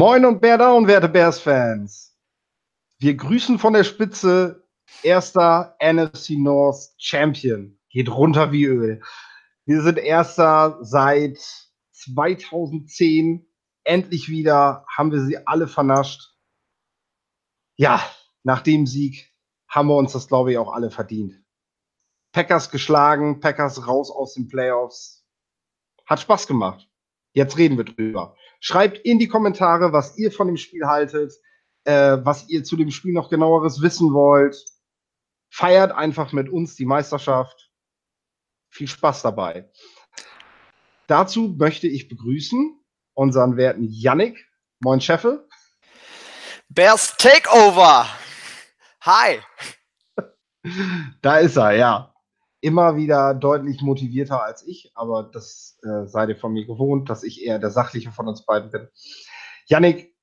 Moin und Bear Down, werte Bears-Fans. Wir grüßen von der Spitze erster NFC North Champion. Geht runter wie Öl. Wir sind erster seit 2010. Endlich wieder haben wir sie alle vernascht. Ja, nach dem Sieg haben wir uns das, glaube ich, auch alle verdient. Packers geschlagen, Packers raus aus den Playoffs. Hat Spaß gemacht. Jetzt reden wir drüber. Schreibt in die Kommentare, was ihr von dem Spiel haltet, äh, was ihr zu dem Spiel noch genaueres wissen wollt. Feiert einfach mit uns die Meisterschaft. Viel Spaß dabei. Dazu möchte ich begrüßen unseren werten Yannick. Moin, Cheffe. Bears Takeover. Hi. Da ist er, ja. Immer wieder deutlich motivierter als ich, aber das äh, seid ihr von mir gewohnt, dass ich eher der Sachliche von uns beiden bin. Yannick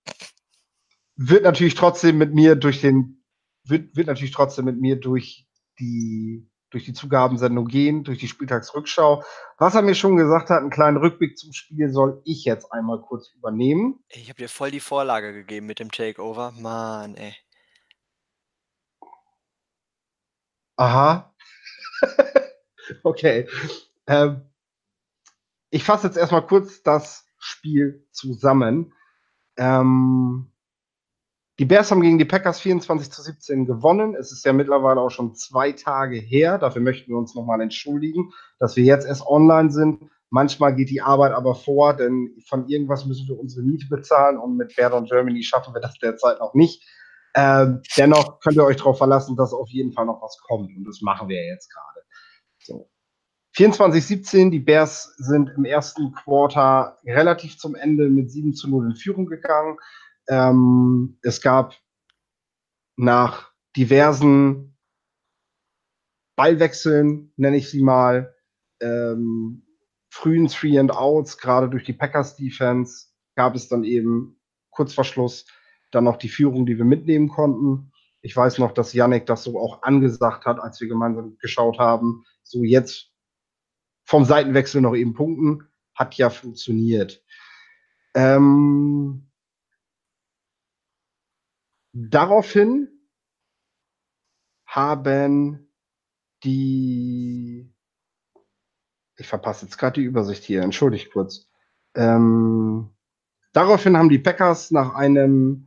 wird natürlich trotzdem mit mir durch den, wird, wird natürlich trotzdem mit mir durch die, durch die Zugabensendung gehen, durch die Spieltagsrückschau. Was er mir schon gesagt hat, einen kleinen Rückblick zum Spiel soll ich jetzt einmal kurz übernehmen. Ich habe dir voll die Vorlage gegeben mit dem Takeover. Mann, ey. Aha. okay. Ähm, ich fasse jetzt erstmal kurz das Spiel zusammen. Ähm, die Bears haben gegen die Packers 24 zu 17 gewonnen. Es ist ja mittlerweile auch schon zwei Tage her. Dafür möchten wir uns nochmal entschuldigen, dass wir jetzt erst online sind. Manchmal geht die Arbeit aber vor, denn von irgendwas müssen wir unsere Miete bezahlen und mit Bear Germany schaffen wir das derzeit noch nicht. Ähm, dennoch könnt ihr euch darauf verlassen, dass auf jeden Fall noch was kommt. Und das machen wir jetzt gerade. So. 24-17, die Bears sind im ersten Quarter relativ zum Ende mit 7 zu 0 in Führung gegangen. Ähm, es gab nach diversen Ballwechseln, nenne ich sie mal, ähm, frühen Three and Outs, gerade durch die Packers Defense, gab es dann eben kurz vor Schluss dann noch die Führung, die wir mitnehmen konnten. Ich weiß noch, dass Yannick das so auch angesagt hat, als wir gemeinsam geschaut haben. So jetzt vom Seitenwechsel noch eben punkten. Hat ja funktioniert. Ähm, daraufhin haben die. Ich verpasse jetzt gerade die Übersicht hier, entschuldigt kurz. Ähm, daraufhin haben die Packers nach einem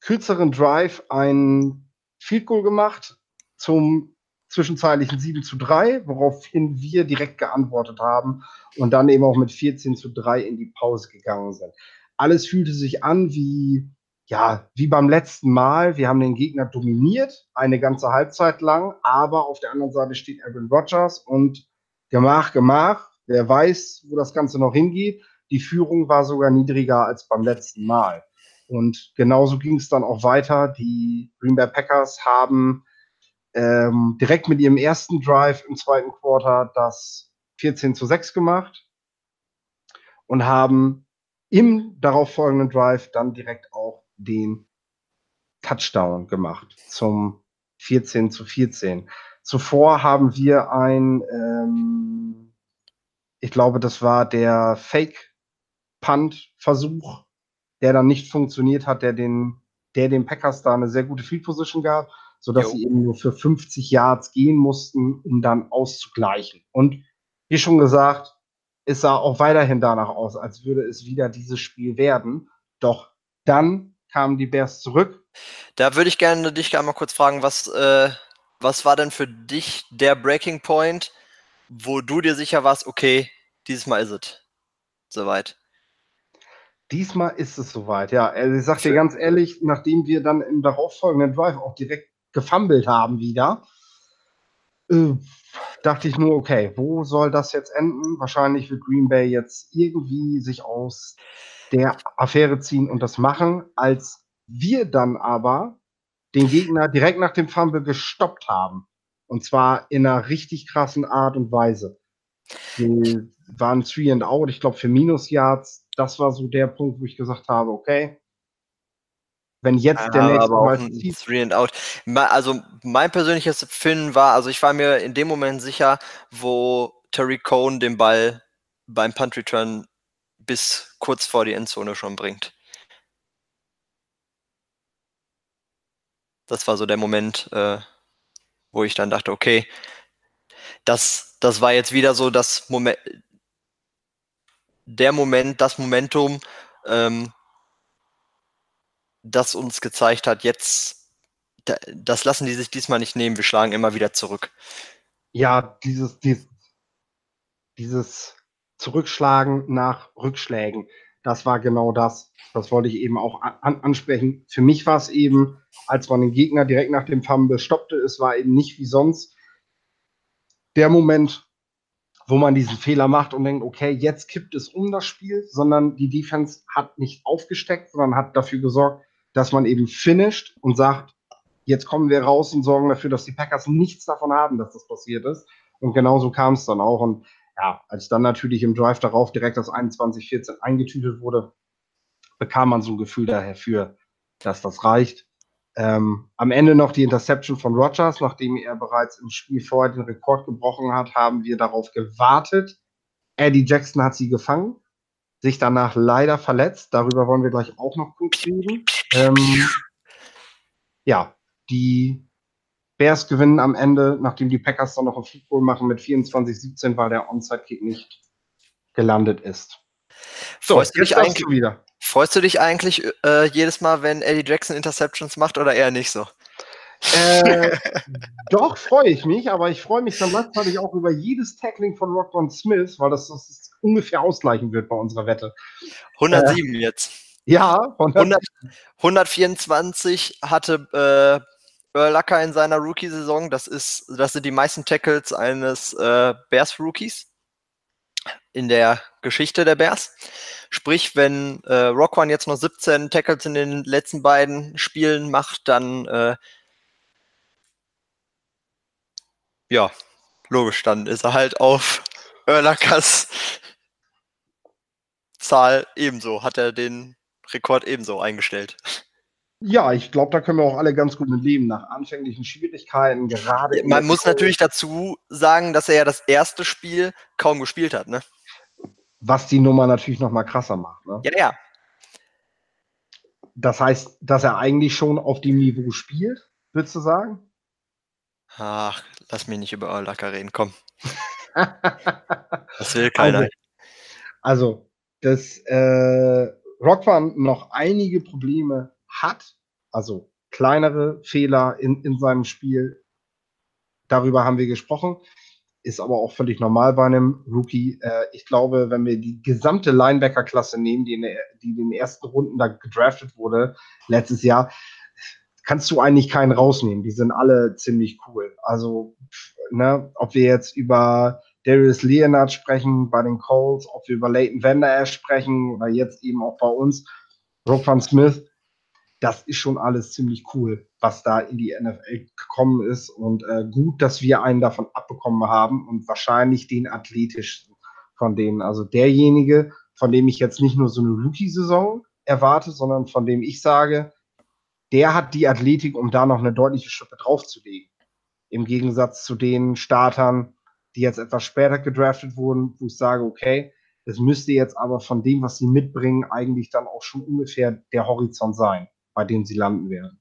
kürzeren Drive ein Field Goal gemacht zum zwischenzeitlichen 7 zu 3, woraufhin wir direkt geantwortet haben und dann eben auch mit 14 zu 3 in die Pause gegangen sind. Alles fühlte sich an wie, ja, wie beim letzten Mal. Wir haben den Gegner dominiert, eine ganze Halbzeit lang, aber auf der anderen Seite steht Aaron Rodgers und Gemach, Gemach, wer weiß, wo das Ganze noch hingeht. Die Führung war sogar niedriger als beim letzten Mal. Und genauso ging es dann auch weiter. Die Green Bay Packers haben ähm, direkt mit ihrem ersten Drive im zweiten Quarter das 14 zu 6 gemacht und haben im darauffolgenden Drive dann direkt auch den Touchdown gemacht zum 14 zu 14. Zuvor haben wir ein, ähm, ich glaube, das war der Fake-Punt-Versuch der dann nicht funktioniert hat, der den, der den Packers da eine sehr gute Field Position gab, sodass jo. sie eben nur für 50 Yards gehen mussten, um dann auszugleichen. Und wie schon gesagt, es sah auch weiterhin danach aus, als würde es wieder dieses Spiel werden. Doch dann kamen die Bears zurück. Da würde ich gerne dich einmal kurz fragen, was, äh, was war denn für dich der Breaking Point, wo du dir sicher warst, okay, dieses Mal ist es soweit? Diesmal ist es soweit, ja. Also ich sag dir ganz ehrlich, nachdem wir dann im darauffolgenden Drive auch direkt gefummelt haben wieder, äh, dachte ich nur, okay, wo soll das jetzt enden? Wahrscheinlich wird Green Bay jetzt irgendwie sich aus der Affäre ziehen und das machen, als wir dann aber den Gegner direkt nach dem Fumble gestoppt haben. Und zwar in einer richtig krassen Art und Weise. Die waren Three and Out, ich glaube für Minus Yards das war so der Punkt, wo ich gesagt habe, okay, wenn jetzt ja, der nächste aber Mal auch. Three and out. Also mein persönliches Finn war, also ich war mir in dem Moment sicher, wo Terry Cohn den Ball beim Punt Return bis kurz vor die Endzone schon bringt. Das war so der Moment, äh, wo ich dann dachte, okay, das, das war jetzt wieder so das Moment, der Moment, das Momentum, ähm, das uns gezeigt hat, jetzt, das lassen die sich diesmal nicht nehmen, wir schlagen immer wieder zurück. Ja, dieses, dieses, dieses Zurückschlagen nach Rückschlägen, das war genau das. Das wollte ich eben auch an, ansprechen. Für mich war es eben, als man den Gegner direkt nach dem Fumble stoppte, es war eben nicht wie sonst der Moment, wo man diesen Fehler macht und denkt, okay, jetzt kippt es um das Spiel, sondern die Defense hat nicht aufgesteckt, sondern hat dafür gesorgt, dass man eben finisht und sagt, jetzt kommen wir raus und sorgen dafür, dass die Packers nichts davon haben, dass das passiert ist. Und genauso kam es dann auch. Und ja, als dann natürlich im Drive darauf direkt das 21-14 eingetütet wurde, bekam man so ein Gefühl dafür, dass das reicht. Ähm, am Ende noch die Interception von Rogers, nachdem er bereits im Spiel vorher den Rekord gebrochen hat, haben wir darauf gewartet. Eddie Jackson hat sie gefangen, sich danach leider verletzt. Darüber wollen wir gleich auch noch kurz reden. Ähm, ja, die Bears gewinnen am Ende, nachdem die Packers dann noch ein Field machen mit 24-17, weil der Onside-Kick nicht gelandet ist. So, freust du dich eigentlich wieder? Freust du dich eigentlich äh, jedes Mal, wenn Eddie Jackson Interceptions macht oder eher nicht so? Äh, doch, freue ich mich, aber ich freue mich dann gleichzeitig auch über jedes Tackling von Rockbond Smith, weil das, das ungefähr ausgleichen wird bei unserer Wette. 107 äh, jetzt. Ja, 100, 124 hatte äh, Earl Lacker in seiner Rookie-Saison. Das, das sind die meisten Tackles eines äh, Bears-Rookies in der Geschichte der Bears. Sprich, wenn äh, Rockwan jetzt noch 17 Tackles in den letzten beiden Spielen macht, dann äh, ja, logisch, dann ist er halt auf Erlakas Zahl ebenso, hat er den Rekord ebenso eingestellt. Ja, ich glaube, da können wir auch alle ganz gut mit leben, nach anfänglichen Schwierigkeiten, gerade. Man muss natürlich dazu sagen, dass er ja das erste Spiel kaum gespielt hat, ne? Was die Nummer natürlich noch mal krasser macht, ne? Ja, ja. Das heißt, dass er eigentlich schon auf dem Niveau spielt, würdest du sagen? Ach, lass mich nicht über Eulacker reden, komm. das will keiner. Also, also dass äh, Rockwan noch einige Probleme hat, also kleinere Fehler in, in seinem Spiel, darüber haben wir gesprochen, ist aber auch völlig normal bei einem Rookie. Äh, ich glaube, wenn wir die gesamte Linebacker-Klasse nehmen, die in, der, die in den ersten Runden da gedraftet wurde letztes Jahr, kannst du eigentlich keinen rausnehmen. Die sind alle ziemlich cool. Also, ne, ob wir jetzt über Darius Leonard sprechen bei den Colts, ob wir über Leighton Vander Esch sprechen oder jetzt eben auch bei uns, Rock van Smith, das ist schon alles ziemlich cool, was da in die NFL gekommen ist und äh, gut, dass wir einen davon abbekommen haben und wahrscheinlich den athletischsten von denen. Also derjenige, von dem ich jetzt nicht nur so eine Rookie-Saison erwarte, sondern von dem ich sage, der hat die Athletik, um da noch eine deutliche Schippe draufzulegen. Im Gegensatz zu den Startern, die jetzt etwas später gedraftet wurden, wo ich sage, okay, es müsste jetzt aber von dem, was sie mitbringen, eigentlich dann auch schon ungefähr der Horizont sein, bei dem sie landen werden.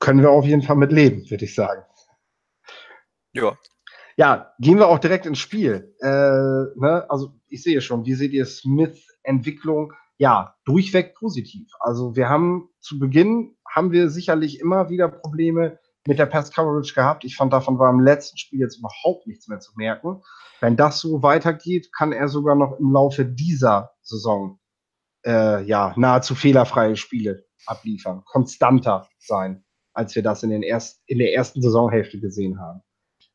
Können wir auf jeden Fall mit leben, würde ich sagen. Ja. Ja, gehen wir auch direkt ins Spiel. Äh, ne? Also ich sehe schon, wie seht ihr Smith Entwicklung? ja, durchweg positiv. Also wir haben zu Beginn haben wir sicherlich immer wieder Probleme mit der Pass Coverage gehabt. Ich fand, davon war im letzten Spiel jetzt überhaupt nichts mehr zu merken. Wenn das so weitergeht, kann er sogar noch im Laufe dieser Saison äh, ja nahezu fehlerfreie Spiele abliefern, konstanter sein, als wir das in, den erst, in der ersten Saisonhälfte gesehen haben.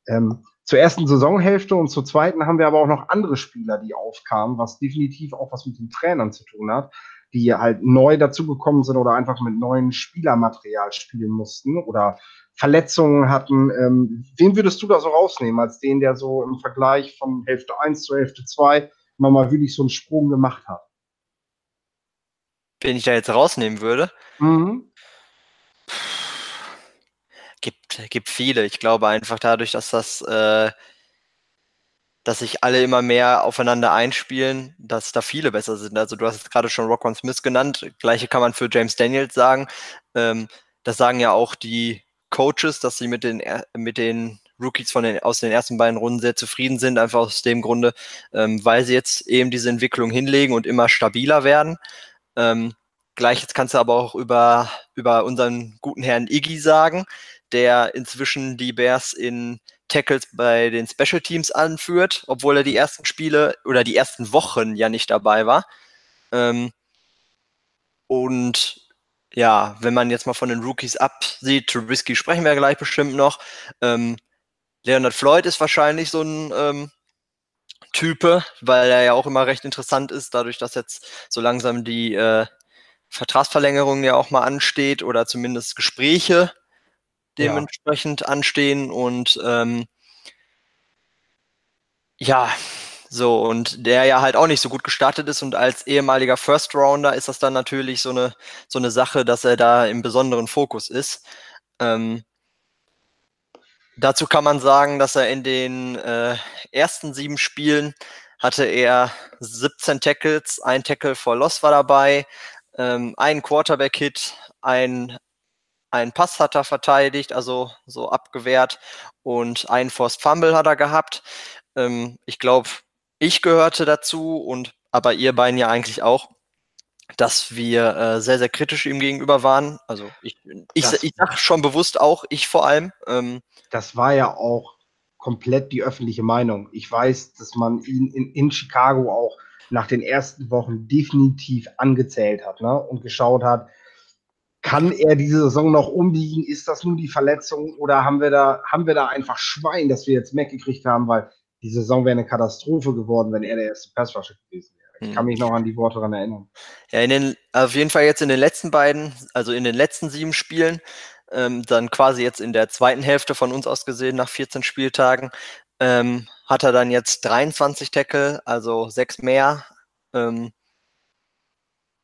Ähm, zur ersten Saisonhälfte und zur zweiten haben wir aber auch noch andere Spieler, die aufkamen, was definitiv auch was mit den Trainern zu tun hat, die halt neu dazugekommen sind oder einfach mit neuen Spielermaterial spielen mussten oder Verletzungen hatten. Ähm, wen würdest du da so rausnehmen, als den, der so im Vergleich von Hälfte 1 zur Hälfte 2 mal wirklich so einen Sprung gemacht hat? Wen ich da jetzt rausnehmen würde? Mhm gibt, gibt viele. Ich glaube einfach dadurch, dass das äh, dass sich alle immer mehr aufeinander einspielen, dass da viele besser sind. Also du hast jetzt gerade schon Rockwan Smith genannt. Gleiche kann man für James Daniels sagen. Ähm, das sagen ja auch die Coaches, dass sie mit den, mit den Rookies von den, aus den ersten beiden Runden sehr zufrieden sind, einfach aus dem Grunde, ähm, weil sie jetzt eben diese Entwicklung hinlegen und immer stabiler werden. Ähm, Gleiches kannst du aber auch über, über unseren guten Herrn Iggy sagen, der inzwischen die Bears in Tackles bei den Special Teams anführt, obwohl er die ersten Spiele oder die ersten Wochen ja nicht dabei war. Ähm, und ja, wenn man jetzt mal von den Rookies absieht, Trubisky sprechen wir gleich bestimmt noch. Ähm, Leonard Floyd ist wahrscheinlich so ein ähm, Type, weil er ja auch immer recht interessant ist, dadurch, dass jetzt so langsam die äh, Vertragsverlängerung ja auch mal ansteht oder zumindest Gespräche dementsprechend ja. anstehen und ähm, ja, so, und der ja halt auch nicht so gut gestartet ist und als ehemaliger First Rounder ist das dann natürlich so eine, so eine Sache, dass er da im besonderen Fokus ist. Ähm, dazu kann man sagen, dass er in den äh, ersten sieben Spielen hatte er 17 Tackles, ein Tackle for Loss war dabei, ähm, ein Quarterback-Hit, ein ein Pass hat er verteidigt, also so abgewehrt und ein Forced Fumble hat er gehabt. Ähm, ich glaube, ich gehörte dazu und aber ihr beiden ja eigentlich auch, dass wir äh, sehr, sehr kritisch ihm gegenüber waren. Also ich, ich, das, ich sag schon bewusst auch, ich vor allem. Ähm, das war ja auch komplett die öffentliche Meinung. Ich weiß, dass man ihn in, in Chicago auch nach den ersten Wochen definitiv angezählt hat ne? und geschaut hat, kann er diese Saison noch umliegen? Ist das nun die Verletzung oder haben wir da, haben wir da einfach Schwein, dass wir jetzt Mac gekriegt haben, weil die Saison wäre eine Katastrophe geworden, wenn er der erste Passrusher gewesen wäre. Ich kann hm. mich noch an die Worte daran erinnern. Ja, in den, auf jeden Fall jetzt in den letzten beiden, also in den letzten sieben Spielen, ähm, dann quasi jetzt in der zweiten Hälfte von uns aus gesehen, nach 14 Spieltagen, ähm, hat er dann jetzt 23 Tackle, also sechs mehr. Ähm,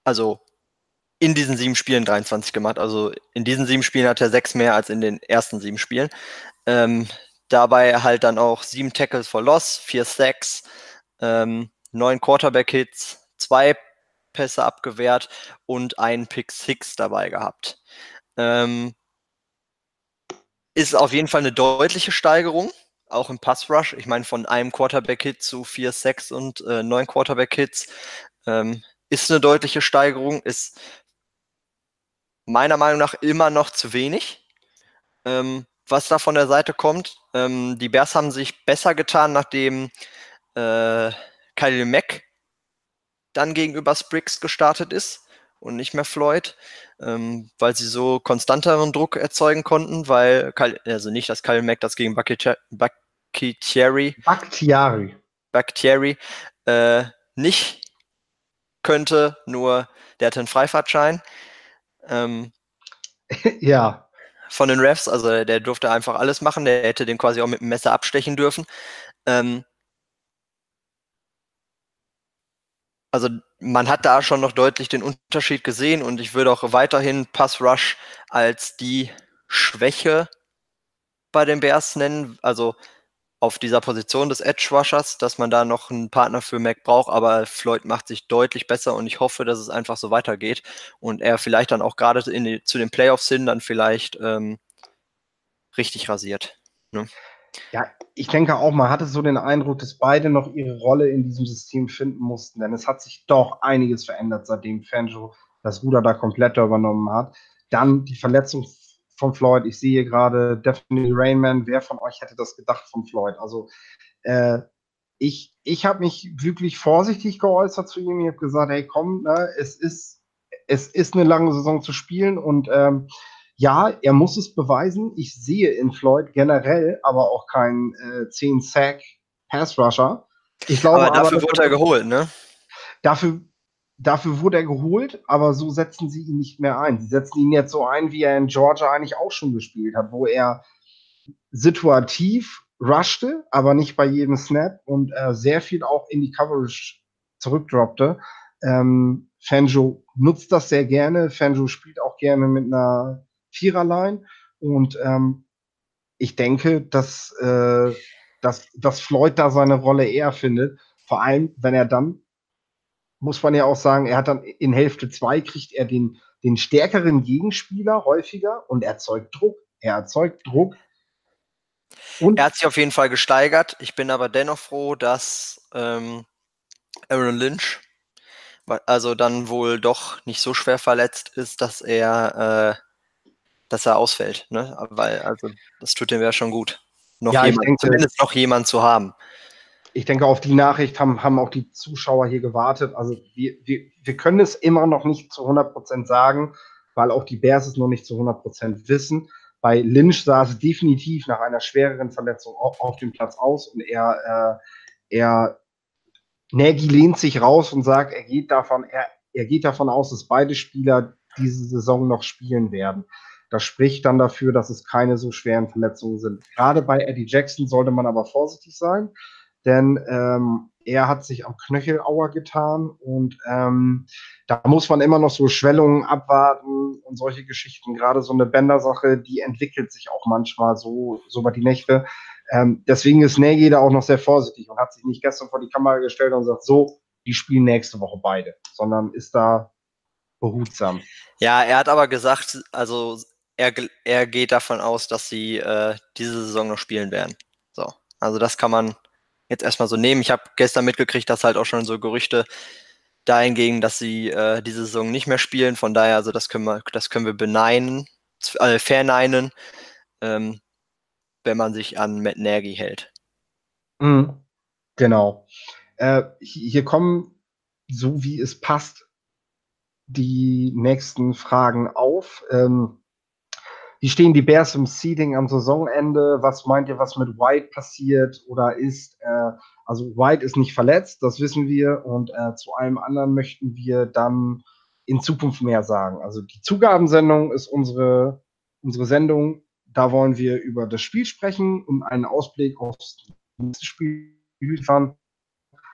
also in diesen sieben Spielen 23 gemacht. Also in diesen sieben Spielen hat er sechs mehr als in den ersten sieben Spielen. Ähm, dabei halt dann auch sieben Tackles for Loss, vier Sacks, ähm, neun Quarterback-Hits, zwei Pässe abgewehrt und einen Pick Six dabei gehabt. Ähm, ist auf jeden Fall eine deutliche Steigerung, auch im Pass Rush. Ich meine, von einem Quarterback-Hit zu vier Sacks und äh, neun Quarterback-Hits ähm, ist eine deutliche Steigerung, ist meiner Meinung nach immer noch zu wenig, ähm, was da von der Seite kommt. Ähm, die Bears haben sich besser getan, nachdem äh, Kyle Mack dann gegenüber Spriggs gestartet ist und nicht mehr Floyd, ähm, weil sie so konstanteren Druck erzeugen konnten, weil, also nicht, dass Kyle Mack das gegen Bakhtiari, Bakhtiari, Bakhtiari äh, nicht könnte, nur der hatte einen Freifahrtschein. Ähm, ja. Von den Refs, also der durfte einfach alles machen, der hätte den quasi auch mit dem Messer abstechen dürfen. Ähm, also man hat da schon noch deutlich den Unterschied gesehen und ich würde auch weiterhin Pass Rush als die Schwäche bei den Bears nennen. Also auf dieser Position des Edge Rushers, dass man da noch einen Partner für Mac braucht, aber Floyd macht sich deutlich besser und ich hoffe, dass es einfach so weitergeht und er vielleicht dann auch gerade zu den Playoffs hin dann vielleicht ähm, richtig rasiert. Ne? Ja, ich denke auch, man hatte so den Eindruck, dass beide noch ihre Rolle in diesem System finden mussten, denn es hat sich doch einiges verändert, seitdem Fanjo das Ruder da komplett übernommen hat. Dann die Verletzung von Floyd. Ich sehe gerade Definitely Rainman. Wer von euch hätte das gedacht von Floyd? Also äh, ich, ich habe mich wirklich vorsichtig geäußert zu ihm. Ich habe gesagt, hey komm, ne, es ist es ist eine lange Saison zu spielen und ähm, ja, er muss es beweisen. Ich sehe in Floyd generell aber auch keinen äh, 10 Sack Pass Rusher. Ich glaube, aber dafür aber, wurde er geholt, ne? Dafür Dafür wurde er geholt, aber so setzen sie ihn nicht mehr ein. Sie setzen ihn jetzt so ein, wie er in Georgia eigentlich auch schon gespielt hat, wo er situativ rushte, aber nicht bei jedem Snap und äh, sehr viel auch in die Coverage zurückdroppte. Ähm, Fanjo nutzt das sehr gerne. Fanjo spielt auch gerne mit einer Viererline und ähm, ich denke, dass äh, dass, dass Floyd da seine Rolle eher findet. Vor allem, wenn er dann, muss man ja auch sagen, er hat dann in Hälfte 2 kriegt er den, den stärkeren Gegenspieler häufiger und erzeugt Druck. Er erzeugt Druck. Und er hat sich auf jeden Fall gesteigert. Ich bin aber dennoch froh, dass ähm, Aaron Lynch also dann wohl doch nicht so schwer verletzt ist, dass er, äh, dass er ausfällt. Ne? Weil, also, das tut dem ja schon gut. Noch ja, jemand, denke, zumindest noch jemand zu haben. Ich denke, auf die Nachricht haben, haben auch die Zuschauer hier gewartet. Also wir, wir, wir können es immer noch nicht zu 100% sagen, weil auch die Bears es noch nicht zu 100% wissen. Bei Lynch sah es definitiv nach einer schwereren Verletzung auf, auf dem Platz aus und er, äh, er Nagy lehnt sich raus und sagt, er geht davon, er, er geht davon aus, dass beide Spieler diese Saison noch spielen werden. Das spricht dann dafür, dass es keine so schweren Verletzungen sind. Gerade bei Eddie Jackson sollte man aber vorsichtig sein, denn ähm, er hat sich am Knöchelauer getan und ähm, da muss man immer noch so Schwellungen abwarten und solche Geschichten. Gerade so eine Bändersache, die entwickelt sich auch manchmal so, so über die Nächte. Ähm, deswegen ist Nagy da auch noch sehr vorsichtig und hat sich nicht gestern vor die Kamera gestellt und sagt, so, die spielen nächste Woche beide, sondern ist da behutsam. Ja, er hat aber gesagt, also er, er geht davon aus, dass sie äh, diese Saison noch spielen werden. So, also das kann man jetzt erstmal so nehmen. Ich habe gestern mitgekriegt, dass halt auch schon so Gerüchte dahingegen, dass sie äh, diese Saison nicht mehr spielen. Von daher, also das können wir, das können wir beneinen, äh, verneinen. Ähm, wenn man sich an Matt Nagy hält. Mhm. Genau. Äh, hier kommen, so wie es passt, die nächsten Fragen auf. Ähm, wie stehen die Bears im Seeding am Saisonende? Was meint ihr, was mit White passiert oder ist? Äh, also White ist nicht verletzt, das wissen wir. Und äh, zu allem anderen möchten wir dann in Zukunft mehr sagen. Also die Zugabensendung ist unsere, unsere Sendung da wollen wir über das Spiel sprechen und einen Ausblick aufs nächste Spiel liefern.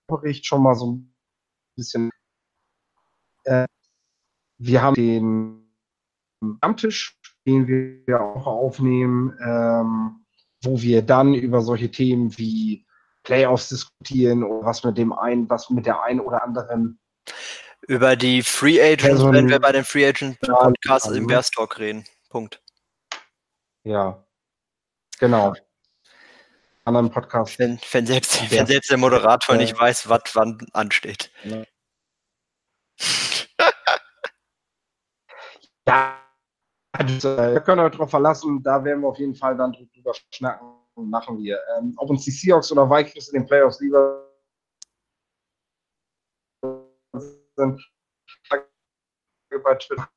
Bericht schon mal so ein bisschen. Äh, wir haben den Stammtisch, den wir auch aufnehmen, ähm, wo wir dann über solche Themen wie Playoffs diskutieren oder was mit dem einen, was mit der einen oder anderen. Über die Free Agents, Person, wenn wir bei den Free Agent Podcasts im Bears Talk reden. Punkt. Ja, genau. Anderen Podcast. Wenn, wenn, selbst, wenn selbst der Moderator äh, nicht weiß, was wann ansteht. Ja. ja, äh, können euch darauf verlassen, da werden wir auf jeden Fall dann drüber schnacken machen wir. Ähm, ob uns die Seahawks oder Vikings in den Playoffs lieber sind, bei Twitter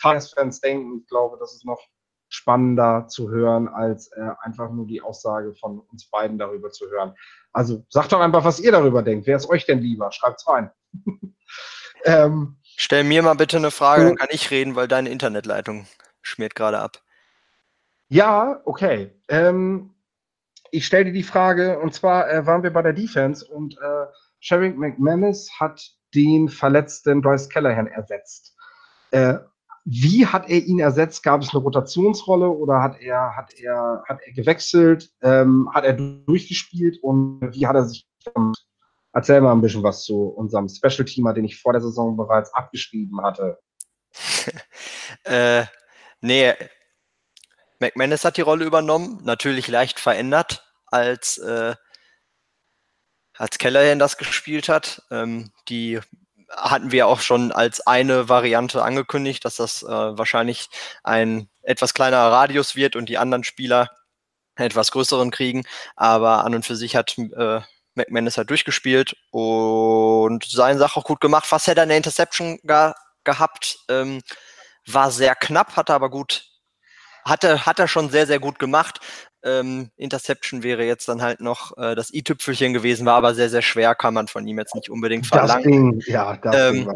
Fans denken. Ich glaube, das ist noch spannender zu hören, als äh, einfach nur die Aussage von uns beiden darüber zu hören. Also sagt doch einfach, was ihr darüber denkt. Wer ist euch denn lieber? Schreibt's rein. ähm, Stell mir mal bitte eine Frage, dann kann ich reden, weil deine Internetleitung schmiert gerade ab. Ja, okay. Ähm, ich stelle dir die Frage, und zwar äh, waren wir bei der Defense und äh, Sherrick McManus hat den verletzten Bryce Callahan ersetzt. Äh, wie hat er ihn ersetzt? Gab es eine Rotationsrolle oder hat er, hat er, hat er gewechselt? Ähm, hat er durchgespielt und wie hat er sich gemacht? Erzähl mal ein bisschen was zu unserem Special-Teamer, den ich vor der Saison bereits abgeschrieben hatte. äh, nee, McManus hat die Rolle übernommen, natürlich leicht verändert, als, äh, als Callahan das gespielt hat. Ähm, die hatten wir auch schon als eine Variante angekündigt, dass das äh, wahrscheinlich ein etwas kleinerer Radius wird und die anderen Spieler etwas größeren kriegen. Aber an und für sich hat äh, McManus halt durchgespielt und seine Sache auch gut gemacht. Fast hätte er eine Interception ge gehabt, ähm, war sehr knapp, hat er aber gut, hatte, hat er schon sehr, sehr gut gemacht. Ähm, Interception wäre jetzt dann halt noch äh, das i-Tüpfelchen gewesen, war aber sehr, sehr schwer, kann man von ihm jetzt nicht unbedingt verlangen. Das Ding, ja, das ähm, ja.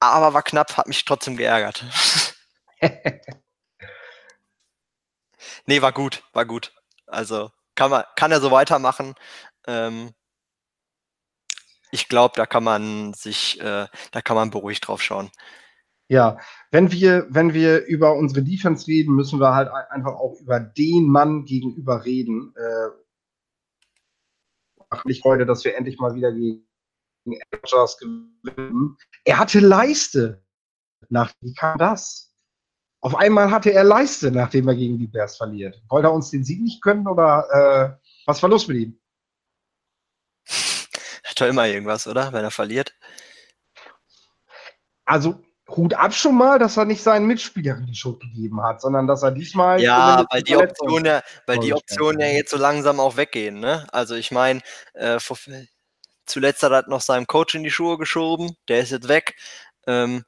Aber war knapp, hat mich trotzdem geärgert. nee, war gut, war gut. Also kann, man, kann er so weitermachen. Ähm, ich glaube, da kann man sich, äh, da kann man beruhigt drauf schauen. Ja, wenn wir, wenn wir über unsere Defense reden, müssen wir halt einfach auch über den Mann gegenüber reden. Äh, macht mich Freude, dass wir endlich mal wieder gegen Edgers gewinnen. Er hatte Leiste. Nach, wie kam das? Auf einmal hatte er Leiste, nachdem er gegen die Bears verliert. Wollte er uns den Sieg nicht können oder äh, was war los mit ihm? Hat doch immer irgendwas, oder? Wenn er verliert. Also, Hut ab schon mal, dass er nicht seinen Mitspielern die Schuld gegeben hat, sondern dass er diesmal. Ja, weil die Optionen ja, weil die Optionen ja jetzt so langsam auch weggehen, ne? Also ich meine, äh, zuletzt hat er noch seinem Coach in die Schuhe geschoben, der ist jetzt weg. Ähm,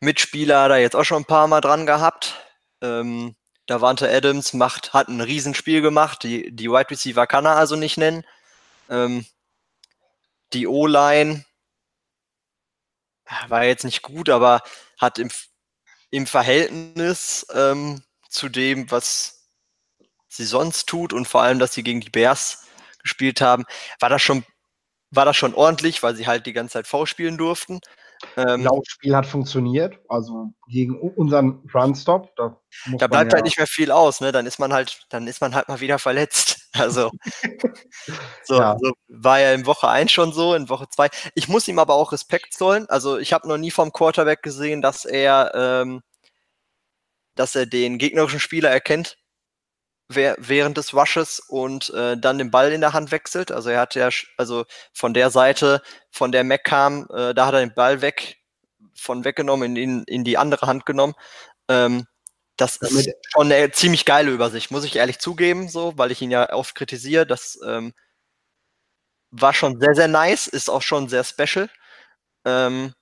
Mitspieler hat er jetzt auch schon ein paar Mal dran gehabt. Ähm, Davante Adams macht, hat ein Riesenspiel gemacht. Die, die Wide Receiver kann er also nicht nennen. Ähm, die O-Line war jetzt nicht gut, aber hat im, im Verhältnis ähm, zu dem, was sie sonst tut und vor allem, dass sie gegen die Bears gespielt haben, war das schon, war das schon ordentlich, weil sie halt die ganze Zeit V spielen durften. Ähm, Laufspiel hat funktioniert, also gegen unseren Runstop. Da, da bleibt ja halt nicht mehr viel aus, ne? Dann ist man halt, dann ist man halt mal wieder verletzt. Also so, ja. so war ja in Woche 1 schon so, in Woche 2. Ich muss ihm aber auch Respekt zollen. Also ich habe noch nie vom Quarterback gesehen, dass er, ähm, dass er den gegnerischen Spieler erkennt während des Rushes und äh, dann den Ball in der Hand wechselt. Also er hat ja, also von der Seite, von der Mac kam, äh, da hat er den Ball weg, von weggenommen, in, in die andere Hand genommen. Ähm, das ist schon eine ziemlich geile Übersicht, muss ich ehrlich zugeben, so, weil ich ihn ja oft kritisiere. Das ähm, war schon sehr, sehr nice, ist auch schon sehr special. Ähm,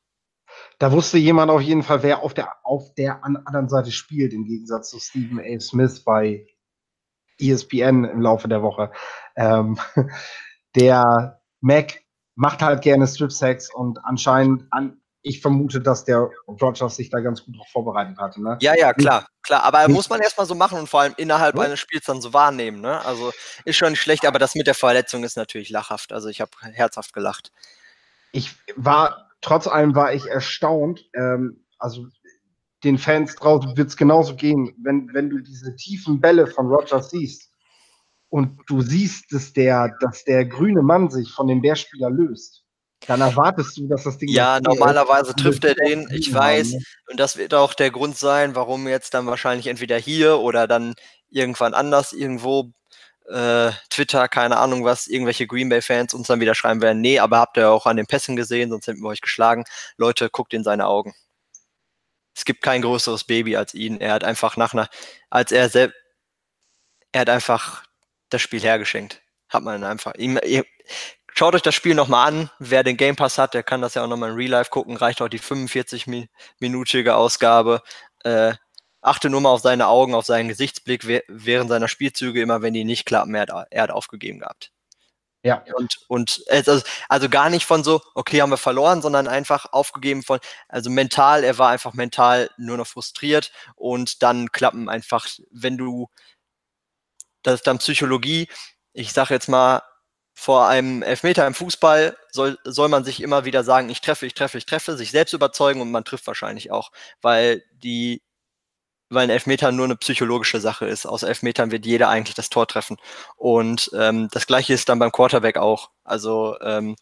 da wusste jemand auf jeden Fall, wer auf der, auf der anderen Seite spielt, im Gegensatz zu Stephen A. Smith bei ESPN im Laufe der Woche. Ähm, der Mac macht halt gerne Strip-Sacks und anscheinend, an, ich vermute, dass der Rogers sich da ganz gut drauf vorbereitet hatte. Ne? Ja, ja, klar, klar. Aber muss man erstmal so machen und vor allem innerhalb ja. eines Spiels dann so wahrnehmen. Ne? Also ist schon nicht schlecht, aber das mit der Verletzung ist natürlich lachhaft. Also ich habe herzhaft gelacht. Ich war, trotz allem war ich erstaunt. Ähm, also den Fans draußen wird es genauso gehen, wenn, wenn du diese tiefen Bälle von Rogers siehst und du siehst, dass der, dass der grüne Mann sich von dem Bärspieler löst. Dann erwartest du, dass das Ding. Ja, normalerweise trifft er den, ich weiß. Und das wird auch der Grund sein, warum jetzt dann wahrscheinlich entweder hier oder dann irgendwann anders irgendwo äh, Twitter, keine Ahnung was, irgendwelche Green Bay-Fans uns dann wieder schreiben werden, nee, aber habt ihr auch an den Pässen gesehen, sonst hätten wir euch geschlagen. Leute, guckt in seine Augen es gibt kein größeres Baby als ihn. Er hat einfach nach einer, als er selbst, er hat einfach das Spiel hergeschenkt. Hat man einfach. Ihm, schaut euch das Spiel nochmal an. Wer den Game Pass hat, der kann das ja auch nochmal in Real Life gucken. Reicht auch die 45-minütige Ausgabe. Äh, achte nur mal auf seine Augen, auf seinen Gesichtsblick während seiner Spielzüge. Immer wenn die nicht klappen, er hat, er hat aufgegeben gehabt. Ja. Und, und also, also gar nicht von so, okay, haben wir verloren, sondern einfach aufgegeben von, also mental, er war einfach mental nur noch frustriert und dann klappen einfach, wenn du, das ist dann Psychologie, ich sag jetzt mal, vor einem Elfmeter im Fußball soll, soll man sich immer wieder sagen, ich treffe, ich treffe, ich treffe, sich selbst überzeugen und man trifft wahrscheinlich auch, weil die weil ein Elfmeter nur eine psychologische Sache ist. Aus Elfmetern wird jeder eigentlich das Tor treffen. Und ähm, das gleiche ist dann beim Quarterback auch. Also ähm,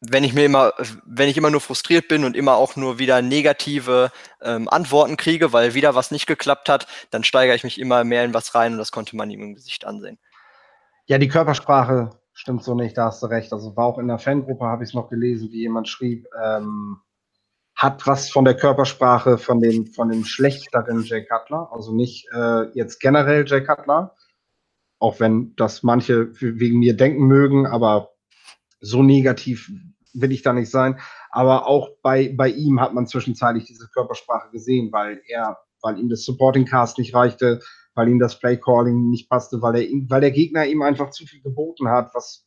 wenn ich mir immer, wenn ich immer nur frustriert bin und immer auch nur wieder negative ähm, Antworten kriege, weil wieder was nicht geklappt hat, dann steigere ich mich immer mehr in was rein und das konnte man ihm im Gesicht ansehen. Ja, die Körpersprache stimmt so nicht, da hast du recht. Also war auch in der Fangruppe, habe ich es noch gelesen, wie jemand schrieb, ähm, hat was von der Körpersprache von dem, von dem schlechteren Jay Cutler, also nicht äh, jetzt generell Jay Cutler, auch wenn das manche wegen mir denken mögen, aber so negativ will ich da nicht sein. Aber auch bei, bei ihm hat man zwischenzeitlich diese Körpersprache gesehen, weil er, weil ihm das Supporting Cast nicht reichte, weil ihm das Play Calling nicht passte, weil, er, weil der Gegner ihm einfach zu viel geboten hat, was,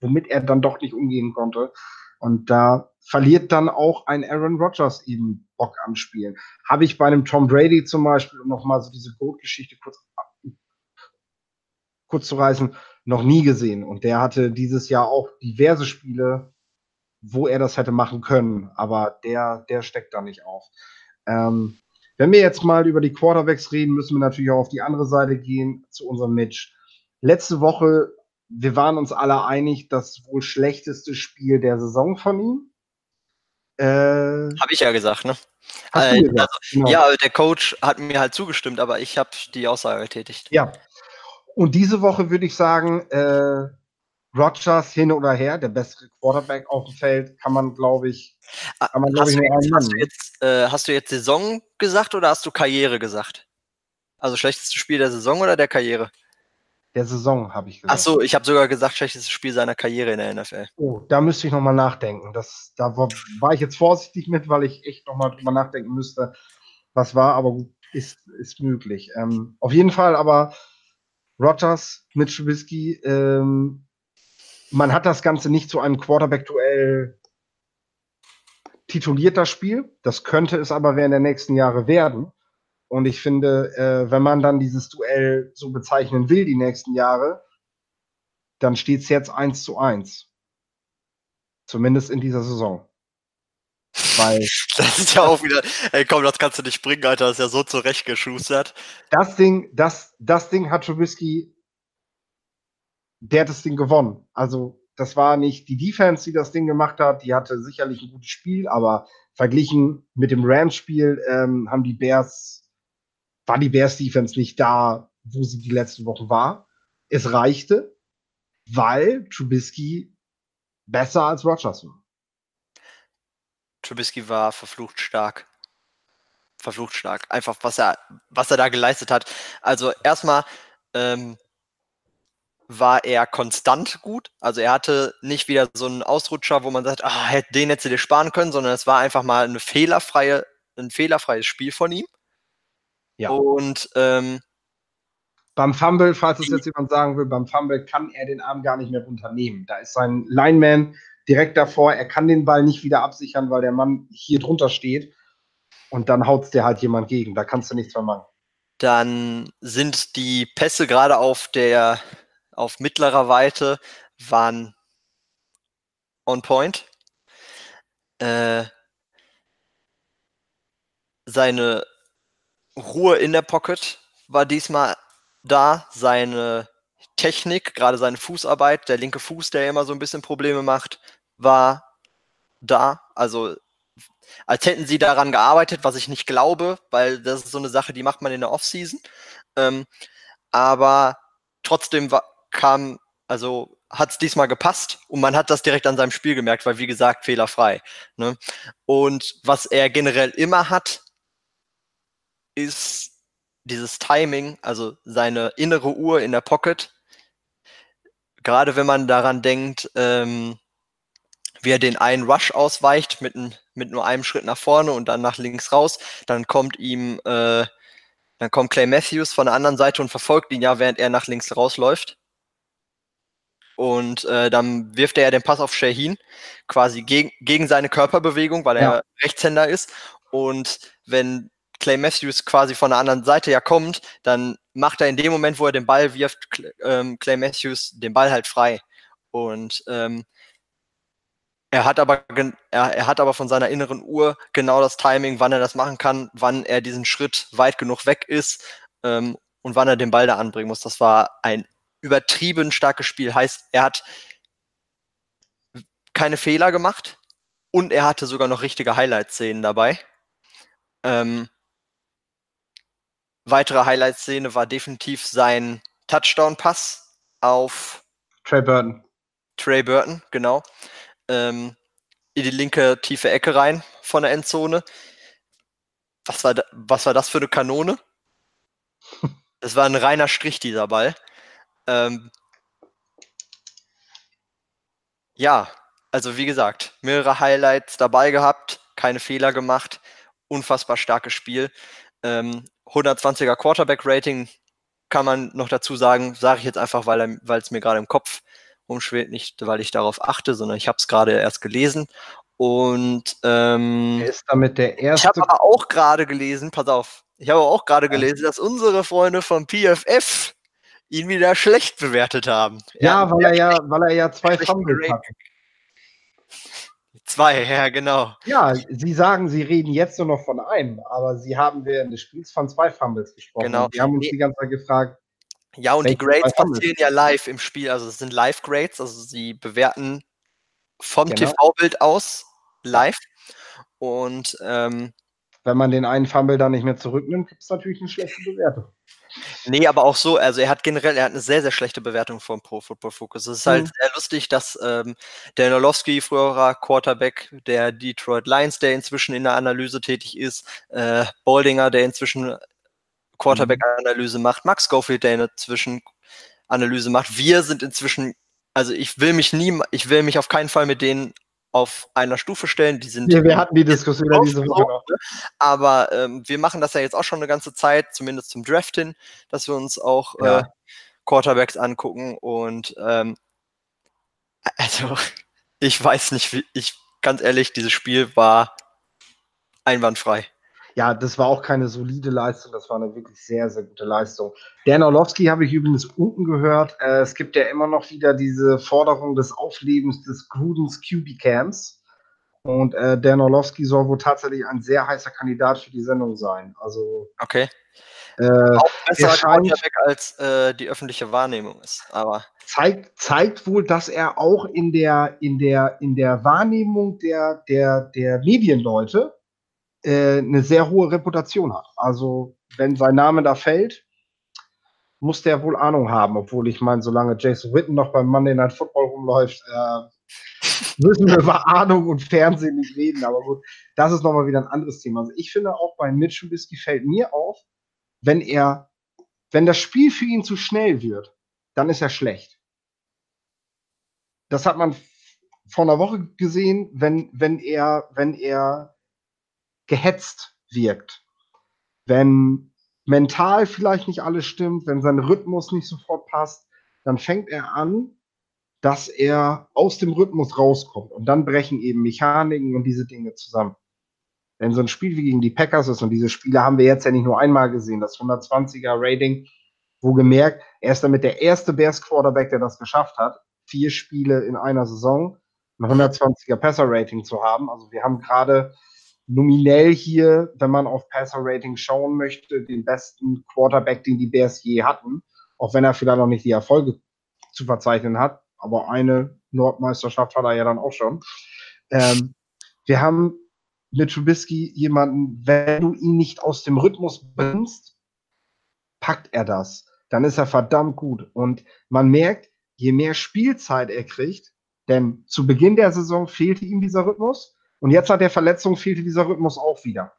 womit er dann doch nicht umgehen konnte. Und da verliert dann auch ein Aaron Rodgers eben Bock am Spielen. Habe ich bei einem Tom Brady zum Beispiel, um nochmal so diese Goat-Geschichte kurz, kurz zu reißen, noch nie gesehen. Und der hatte dieses Jahr auch diverse Spiele, wo er das hätte machen können, aber der, der steckt da nicht auf. Ähm, wenn wir jetzt mal über die Quarterbacks reden, müssen wir natürlich auch auf die andere Seite gehen, zu unserem Mitch. Letzte Woche, wir waren uns alle einig, das wohl schlechteste Spiel der Saison von ihm. Äh, habe ich ja gesagt, ne? Äh, gesagt, also, genau. Ja, der Coach hat mir halt zugestimmt, aber ich habe die Aussage getätigt. Ja. Und diese Woche würde ich sagen, äh, Rogers hin oder her, der bessere Quarterback auf dem Feld, kann man, glaube ich, kann man, glaub hast, ich, du jetzt, hast, du jetzt, äh, hast du jetzt Saison gesagt oder hast du Karriere gesagt? Also schlechtestes Spiel der Saison oder der Karriere? Der Saison, habe ich gesagt. Ach so, ich habe sogar gesagt, schlechtestes Spiel seiner Karriere in der NFL. Oh, da müsste ich nochmal nachdenken. Das, da war, war, ich jetzt vorsichtig mit, weil ich echt nochmal drüber nachdenken müsste, was war, aber ist, ist möglich. Ähm, auf jeden Fall aber Rogers mit Trubisky, ähm, man hat das Ganze nicht zu einem Quarterback-Duell tituliert, das Spiel. Das könnte es aber während der nächsten Jahre werden. Und ich finde, äh, wenn man dann dieses Duell so bezeichnen will, die nächsten Jahre, dann steht es jetzt 1 zu 1. Zumindest in dieser Saison. Weil das ist ja auch wieder, ey komm, das kannst du nicht bringen, Alter, das ist ja so zurechtgeschustert. Das Ding, das, das Ding hat Trubisky, der hat das Ding gewonnen. Also, das war nicht die Defense, die das Ding gemacht hat, die hatte sicherlich ein gutes Spiel, aber verglichen mit dem Rams-Spiel ähm, haben die Bears war die Bears Defense nicht da, wo sie die letzten Wochen war. Es reichte, weil Trubisky besser als Rogers war. Trubisky war verflucht stark. Verflucht stark. Einfach, was er, was er da geleistet hat. Also erstmal ähm, war er konstant gut. Also er hatte nicht wieder so einen Ausrutscher, wo man sagt, ah, den hätte dir sparen können, sondern es war einfach mal eine fehlerfreie, ein fehlerfreies Spiel von ihm. Ja. Und ähm, beim Fumble, falls es jetzt jemand sagen will, beim Fumble kann er den Arm gar nicht mehr runternehmen. Da ist sein Lineman direkt davor. Er kann den Ball nicht wieder absichern, weil der Mann hier drunter steht. Und dann haut es dir halt jemand gegen. Da kannst du nichts mehr machen. Dann sind die Pässe gerade auf der auf mittlerer Weite waren on point. Äh, seine Ruhe in der Pocket war diesmal da. Seine Technik, gerade seine Fußarbeit, der linke Fuß, der immer so ein bisschen Probleme macht, war da. Also als hätten sie daran gearbeitet, was ich nicht glaube, weil das ist so eine Sache, die macht man in der Offseason. Ähm, aber trotzdem war, kam, also hat es diesmal gepasst und man hat das direkt an seinem Spiel gemerkt, weil wie gesagt, fehlerfrei. Ne? Und was er generell immer hat, ist dieses Timing, also seine innere Uhr in der Pocket. Gerade wenn man daran denkt, ähm, wie er den einen Rush ausweicht mit, mit nur einem Schritt nach vorne und dann nach links raus, dann kommt ihm, äh, dann kommt Clay Matthews von der anderen Seite und verfolgt ihn ja, während er nach links rausläuft. Und äh, dann wirft er den Pass auf Shaheen, quasi gegen, gegen seine Körperbewegung, weil er ja. Rechtshänder ist. Und wenn Clay Matthews quasi von der anderen Seite ja kommt, dann macht er in dem Moment, wo er den Ball wirft, ähm, Clay Matthews den Ball halt frei. Und ähm, er hat aber er, er, hat aber von seiner inneren Uhr genau das Timing, wann er das machen kann, wann er diesen Schritt weit genug weg ist ähm, und wann er den Ball da anbringen muss. Das war ein übertrieben starkes Spiel. Heißt, er hat keine Fehler gemacht und er hatte sogar noch richtige Highlight-Szenen dabei. Ähm, weitere Highlight-Szene war definitiv sein Touchdown-Pass auf Trey Burton. Trey Burton, genau. Ähm, in die linke tiefe Ecke rein von der Endzone. Was war, da, was war das für eine Kanone? Das war ein reiner Strich, dieser Ball. Ähm, ja, also wie gesagt, mehrere Highlights dabei gehabt, keine Fehler gemacht, unfassbar starkes Spiel. Ähm, 120er Quarterback-Rating kann man noch dazu sagen, sage ich jetzt einfach, weil es mir gerade im Kopf rumschwebt, nicht weil ich darauf achte, sondern ich habe es gerade erst gelesen. Und ähm, er ist damit der erste. Ich habe aber auch gerade gelesen, pass auf, ich habe auch gerade gelesen, dass unsere Freunde vom PFF ihn wieder schlecht bewertet haben. Ja, weil er ja, weil er ja zwei Fumbles hat. Zwei, ja, genau. Ja, Sie sagen, Sie reden jetzt nur noch von einem, aber Sie haben während des Spiels von zwei Fumbles gesprochen. Genau. Wir haben uns die ganze Zeit gefragt. Ja, und die Grades passieren ja live im Spiel. Also es sind Live-Grades, also sie bewerten vom genau. TV-Bild aus live. Und ähm, wenn man den einen Fumble dann nicht mehr zurücknimmt, gibt es natürlich eine schlechte Bewertung. Nee, aber auch so, also er hat generell, er hat eine sehr, sehr schlechte Bewertung vom Pro Football Focus. Es ist halt mhm. halt sehr lustig, dass ähm, der Nolowski, früherer Quarterback der Detroit Lions, der inzwischen in der Analyse tätig ist, äh, Boldinger, der inzwischen Quarterback-Analyse mhm. macht, Max Schofield, der inzwischen Analyse macht. Wir sind inzwischen, also ich will mich nie, ich will mich auf keinen Fall mit denen auf einer Stufe stellen. Die sind ja, wir hatten die Diskussion über diese Woche. Ne? Aber ähm, wir machen das ja jetzt auch schon eine ganze Zeit, zumindest zum Draft hin, dass wir uns auch ja. äh, Quarterbacks angucken. Und ähm, also ich weiß nicht, wie, ich ganz ehrlich, dieses Spiel war einwandfrei. Ja, das war auch keine solide Leistung, das war eine wirklich sehr, sehr gute Leistung. Dan Orlovsky habe ich übrigens unten gehört. Äh, es gibt ja immer noch wieder diese Forderung des Auflebens des Grudens QB Camps. Und äh, Dan Orlovsky soll wohl tatsächlich ein sehr heißer Kandidat für die Sendung sein. Also. Okay. Äh, auch besser scheint, als äh, die öffentliche Wahrnehmung ist. Aber zeigt, zeigt wohl, dass er auch in der, in der, in der Wahrnehmung der, der, der Medienleute äh, eine sehr hohe Reputation hat. Also, wenn sein Name da fällt, muss der wohl Ahnung haben, obwohl ich meine, solange Jason Witten noch beim Monday Night Football rumläuft, äh, müssen wir über Ahnung und Fernsehen nicht reden. Aber gut, das ist nochmal wieder ein anderes Thema. Also ich finde auch bei Mitch Trubisky fällt mir auf, wenn er, wenn das Spiel für ihn zu schnell wird, dann ist er schlecht. Das hat man vor einer Woche gesehen, wenn, wenn er, wenn er gehetzt wirkt. Wenn mental vielleicht nicht alles stimmt, wenn sein Rhythmus nicht sofort passt, dann fängt er an, dass er aus dem Rhythmus rauskommt. Und dann brechen eben Mechaniken und diese Dinge zusammen. Wenn so ein Spiel wie gegen die Packers ist, und diese Spiele haben wir jetzt ja nicht nur einmal gesehen, das 120er Rating, wo gemerkt, er ist damit der erste Bears Quarterback, der das geschafft hat, vier Spiele in einer Saison, ein 120er Passer Rating zu haben. Also wir haben gerade nominell hier, wenn man auf Passer-Rating schauen möchte, den besten Quarterback, den die Bears je hatten. Auch wenn er vielleicht noch nicht die Erfolge zu verzeichnen hat. Aber eine Nordmeisterschaft hat er ja dann auch schon. Ähm, wir haben mit Trubisky jemanden, wenn du ihn nicht aus dem Rhythmus bringst, packt er das. Dann ist er verdammt gut. Und man merkt, je mehr Spielzeit er kriegt, denn zu Beginn der Saison fehlte ihm dieser Rhythmus. Und jetzt hat der Verletzung, fehlte dieser Rhythmus auch wieder.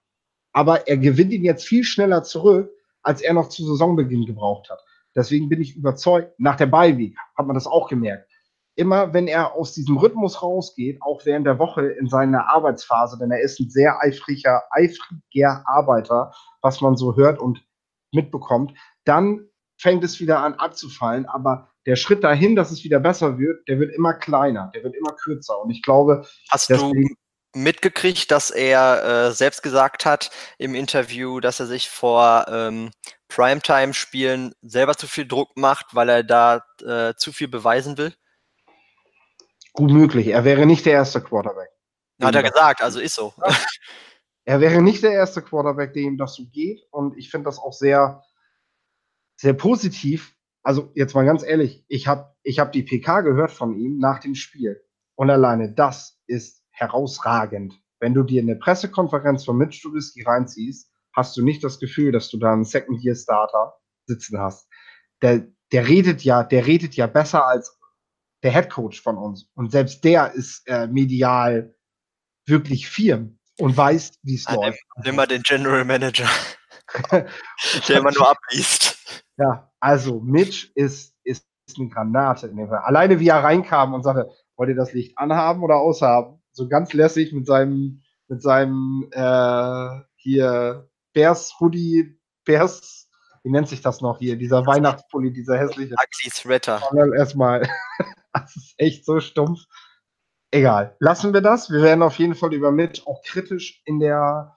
Aber er gewinnt ihn jetzt viel schneller zurück, als er noch zu Saisonbeginn gebraucht hat. Deswegen bin ich überzeugt, nach der Beiweg hat man das auch gemerkt. Immer wenn er aus diesem Rhythmus rausgeht, auch während der Woche in seiner Arbeitsphase, denn er ist ein sehr eifriger, eifriger Arbeiter, was man so hört und mitbekommt, dann fängt es wieder an abzufallen. Aber der Schritt dahin, dass es wieder besser wird, der wird immer kleiner, der wird immer kürzer. Und ich glaube, Hast deswegen, du mitgekriegt, dass er äh, selbst gesagt hat im Interview, dass er sich vor ähm, Primetime-Spielen selber zu viel Druck macht, weil er da äh, zu viel beweisen will? Gut möglich. Er wäre nicht der erste Quarterback. Hat er gesagt, also ist so. Ja. Er wäre nicht der erste Quarterback, dem das so geht. Und ich finde das auch sehr, sehr positiv. Also jetzt mal ganz ehrlich, ich habe ich hab die PK gehört von ihm nach dem Spiel. Und alleine das ist herausragend. Wenn du dir eine Pressekonferenz von Mitch Trubisky reinziehst, hast du nicht das Gefühl, dass du da einen Second-Year-Starter sitzen hast. Der, der redet ja, der redet ja besser als der Head Coach von uns. Und selbst der ist äh, medial wirklich firm und weiß, wie es läuft. Nimm mal den General Manager, der immer nur abliest. Ja, also Mitch ist, ist eine Granate. Alleine wie er reinkam und sagte, wollt ihr das Licht anhaben oder aushaben? So ganz lässig mit seinem, mit seinem äh, hier Bears Hoodie, Bears, wie nennt sich das noch hier, dieser Weihnachtspulli, dieser hässliche. Axi Sweater. Erstmal, das ist echt so stumpf. Egal, lassen wir das. Wir werden auf jeden Fall über Mitch auch kritisch in der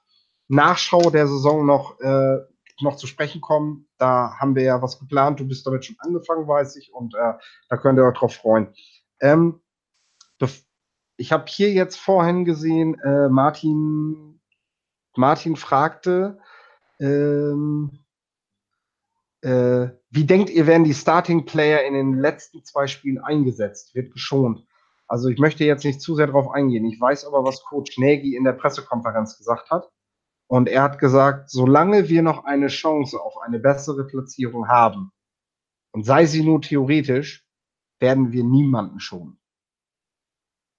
Nachschau der Saison noch, äh, noch zu sprechen kommen. Da haben wir ja was geplant. Du bist damit schon angefangen, weiß ich, und äh, da könnt ihr euch drauf freuen. Ähm, ich habe hier jetzt vorhin gesehen, äh, Martin, Martin fragte, ähm, äh, wie denkt ihr, werden die Starting Player in den letzten zwei Spielen eingesetzt? Wird geschont. Also ich möchte jetzt nicht zu sehr darauf eingehen. Ich weiß aber, was Coach Nagy in der Pressekonferenz gesagt hat. Und er hat gesagt, solange wir noch eine Chance auf eine bessere Platzierung haben, und sei sie nur theoretisch, werden wir niemanden schonen.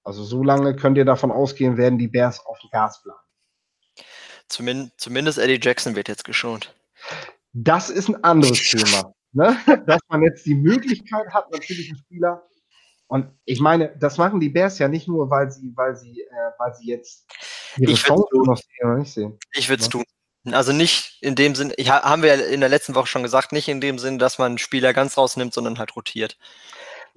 Also so lange könnt ihr davon ausgehen, werden die Bears auf dem Gas bleiben. Zumindest, zumindest Eddie Jackson wird jetzt geschont. Das ist ein anderes Thema. Ne? Dass man jetzt die Möglichkeit hat, natürlich einen Spieler. Und ich meine, das machen die Bears ja nicht nur, weil sie, weil sie, äh, weil sie jetzt ihre ich Chance noch nicht sehen. Ich würde es ja. tun. Also nicht in dem Sinn, ich, haben wir in der letzten Woche schon gesagt, nicht in dem Sinn, dass man einen Spieler ganz rausnimmt, sondern halt rotiert.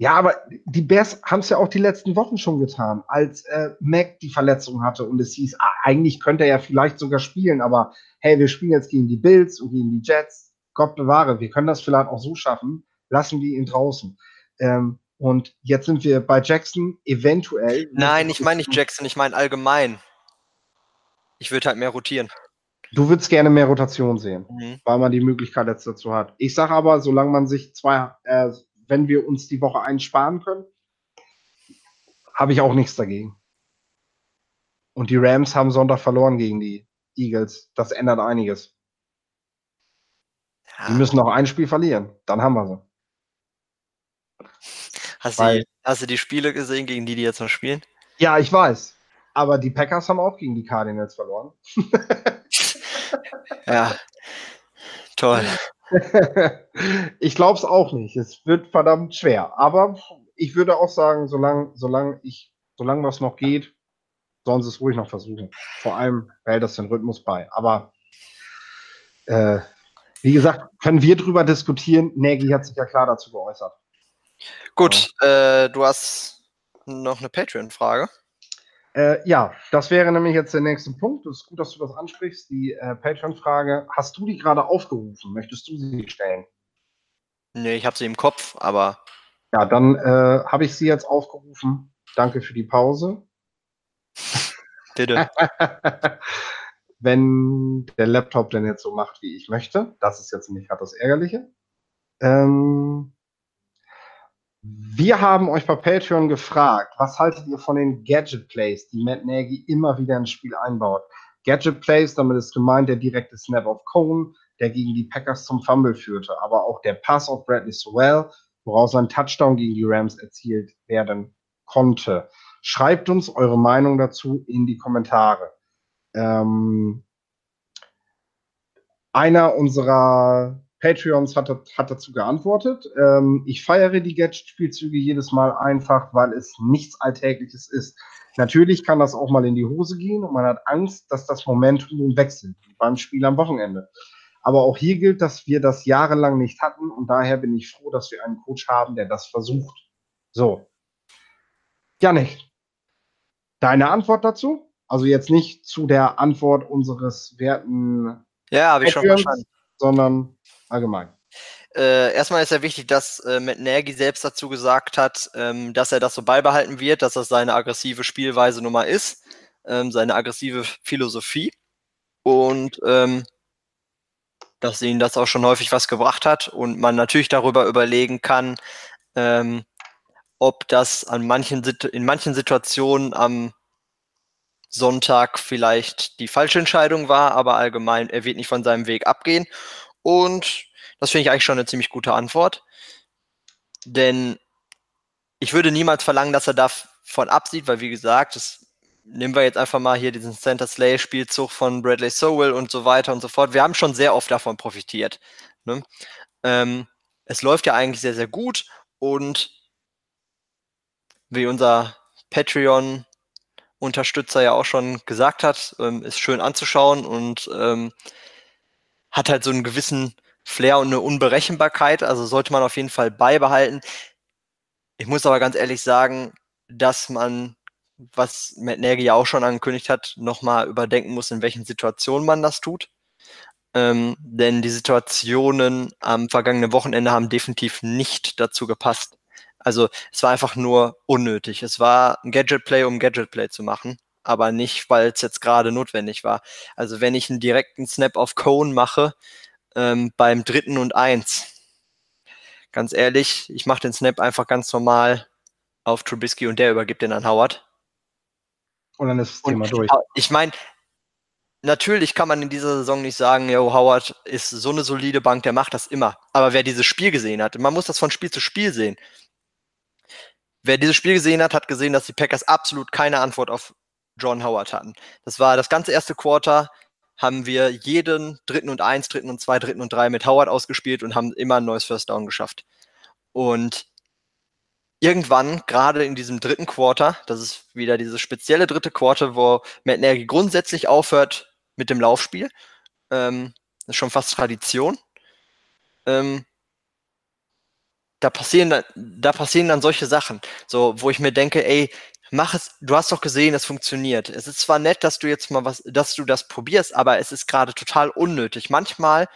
Ja, aber die Bears haben es ja auch die letzten Wochen schon getan, als äh, Mac die Verletzung hatte und es hieß, ah, eigentlich könnte er ja vielleicht sogar spielen, aber hey, wir spielen jetzt gegen die Bills und gegen die Jets. Gott bewahre, wir können das vielleicht auch so schaffen, lassen wir ihn draußen. Ähm, und jetzt sind wir bei Jackson eventuell. Nein, ich meine nicht Jackson, ich meine allgemein. Ich würde halt mehr rotieren. Du würdest gerne mehr Rotation sehen, mhm. weil man die Möglichkeit jetzt dazu hat. Ich sage aber, solange man sich zwei, äh, wenn wir uns die Woche einsparen können, habe ich auch nichts dagegen. Und die Rams haben Sonntag verloren gegen die Eagles. Das ändert einiges. Ja. Die müssen noch ein Spiel verlieren. Dann haben wir sie. Hast, Weil, die, hast du die Spiele gesehen, gegen die die jetzt noch spielen? Ja, ich weiß. Aber die Packers haben auch gegen die Cardinals verloren. ja. Toll. ich glaube es auch nicht. Es wird verdammt schwer. Aber ich würde auch sagen, solange solang ich, solange noch geht, sollen sie es ruhig noch versuchen. Vor allem hält das den Rhythmus bei. Aber äh, wie gesagt, können wir drüber diskutieren. Nagy hat sich ja klar dazu geäußert. Gut, äh, du hast noch eine Patreon-Frage. Äh, ja, das wäre nämlich jetzt der nächste Punkt. Es ist gut, dass du das ansprichst. Die äh, Patreon-Frage. Hast du die gerade aufgerufen? Möchtest du sie stellen? Nee, ich habe sie im Kopf, aber. Ja, dann äh, habe ich sie jetzt aufgerufen. Danke für die Pause. Bitte. Wenn der Laptop denn jetzt so macht, wie ich möchte, das ist jetzt nicht gerade das Ärgerliche. Ähm, wir haben euch bei Patreon gefragt, was haltet ihr von den Gadget Plays, die Matt Nagy immer wieder ins Spiel einbaut? Gadget Plays, damit ist gemeint der direkte Snap of Cone, der gegen die Packers zum Fumble führte, aber auch der Pass auf Bradley Sowell, woraus ein Touchdown gegen die Rams erzielt werden konnte. Schreibt uns eure Meinung dazu in die Kommentare. Ähm, einer unserer Patreons hat, hat dazu geantwortet. Ähm, ich feiere die Gadget-Spielzüge jedes Mal einfach, weil es nichts Alltägliches ist. Natürlich kann das auch mal in die Hose gehen und man hat Angst, dass das Momentum nun wechselt beim Spiel am Wochenende. Aber auch hier gilt, dass wir das jahrelang nicht hatten und daher bin ich froh, dass wir einen Coach haben, der das versucht. So. Janik, deine Antwort dazu? Also jetzt nicht zu der Antwort unseres werten ja, habe ich schon verstanden. sondern allgemein. Äh, erstmal ist ja wichtig, dass äh, Matt Nagy selbst dazu gesagt hat, ähm, dass er das so beibehalten wird, dass das seine aggressive Spielweise Nummer ist, ähm, seine aggressive Philosophie und ähm, dass ihnen das auch schon häufig was gebracht hat und man natürlich darüber überlegen kann, ähm, ob das an manchen in manchen Situationen am Sonntag vielleicht die falsche Entscheidung war, aber allgemein, er wird nicht von seinem Weg abgehen. Und das finde ich eigentlich schon eine ziemlich gute Antwort. Denn ich würde niemals verlangen, dass er davon absieht, weil wie gesagt, das nehmen wir jetzt einfach mal hier diesen Center Slay Spielzug von Bradley Sowell und so weiter und so fort. Wir haben schon sehr oft davon profitiert. Ne? Ähm, es läuft ja eigentlich sehr, sehr gut und wie unser Patreon Unterstützer ja auch schon gesagt hat, ähm, ist schön anzuschauen und ähm, hat halt so einen gewissen Flair und eine Unberechenbarkeit, also sollte man auf jeden Fall beibehalten. Ich muss aber ganz ehrlich sagen, dass man, was Matt Nagy ja auch schon angekündigt hat, nochmal überdenken muss, in welchen Situationen man das tut. Ähm, denn die Situationen am vergangenen Wochenende haben definitiv nicht dazu gepasst. Also es war einfach nur unnötig. Es war ein Gadget-Play, um Gadget-Play zu machen, aber nicht, weil es jetzt gerade notwendig war. Also wenn ich einen direkten Snap auf Cone mache, ähm, beim dritten und eins, ganz ehrlich, ich mache den Snap einfach ganz normal auf Trubisky und der übergibt den an Howard. Und dann ist das Thema und durch. Ich meine, natürlich kann man in dieser Saison nicht sagen, yo, Howard ist so eine solide Bank, der macht das immer. Aber wer dieses Spiel gesehen hat, man muss das von Spiel zu Spiel sehen. Wer dieses Spiel gesehen hat, hat gesehen, dass die Packers absolut keine Antwort auf John Howard hatten. Das war das ganze erste Quarter, haben wir jeden dritten und eins, dritten und zwei, dritten und drei mit Howard ausgespielt und haben immer ein neues First Down geschafft. Und irgendwann, gerade in diesem dritten Quarter, das ist wieder dieses spezielle dritte Quarter, wo Matt Nagy grundsätzlich aufhört, mit dem Laufspiel. Ähm, das ist schon fast Tradition. Ähm, da passieren dann, da passieren dann solche Sachen, so wo ich mir denke, ey, mach es. Du hast doch gesehen, es funktioniert. Es ist zwar nett, dass du jetzt mal was, dass du das probierst, aber es ist gerade total unnötig. Manchmal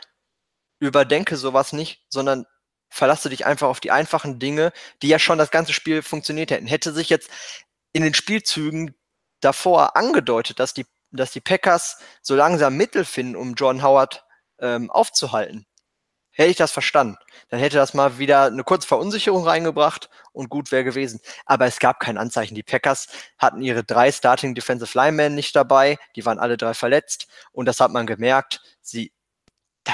überdenke sowas nicht, sondern verlasse dich einfach auf die einfachen Dinge, die ja schon das ganze Spiel funktioniert hätten. Hätte sich jetzt in den Spielzügen davor angedeutet, dass die dass die Packers so langsam Mittel finden, um John Howard ähm, aufzuhalten, hätte ich das verstanden. Dann hätte das mal wieder eine kurze Verunsicherung reingebracht und gut wäre gewesen. Aber es gab kein Anzeichen. Die Packers hatten ihre drei Starting Defensive Linemen nicht dabei. Die waren alle drei verletzt. Und das hat man gemerkt. Sie, da,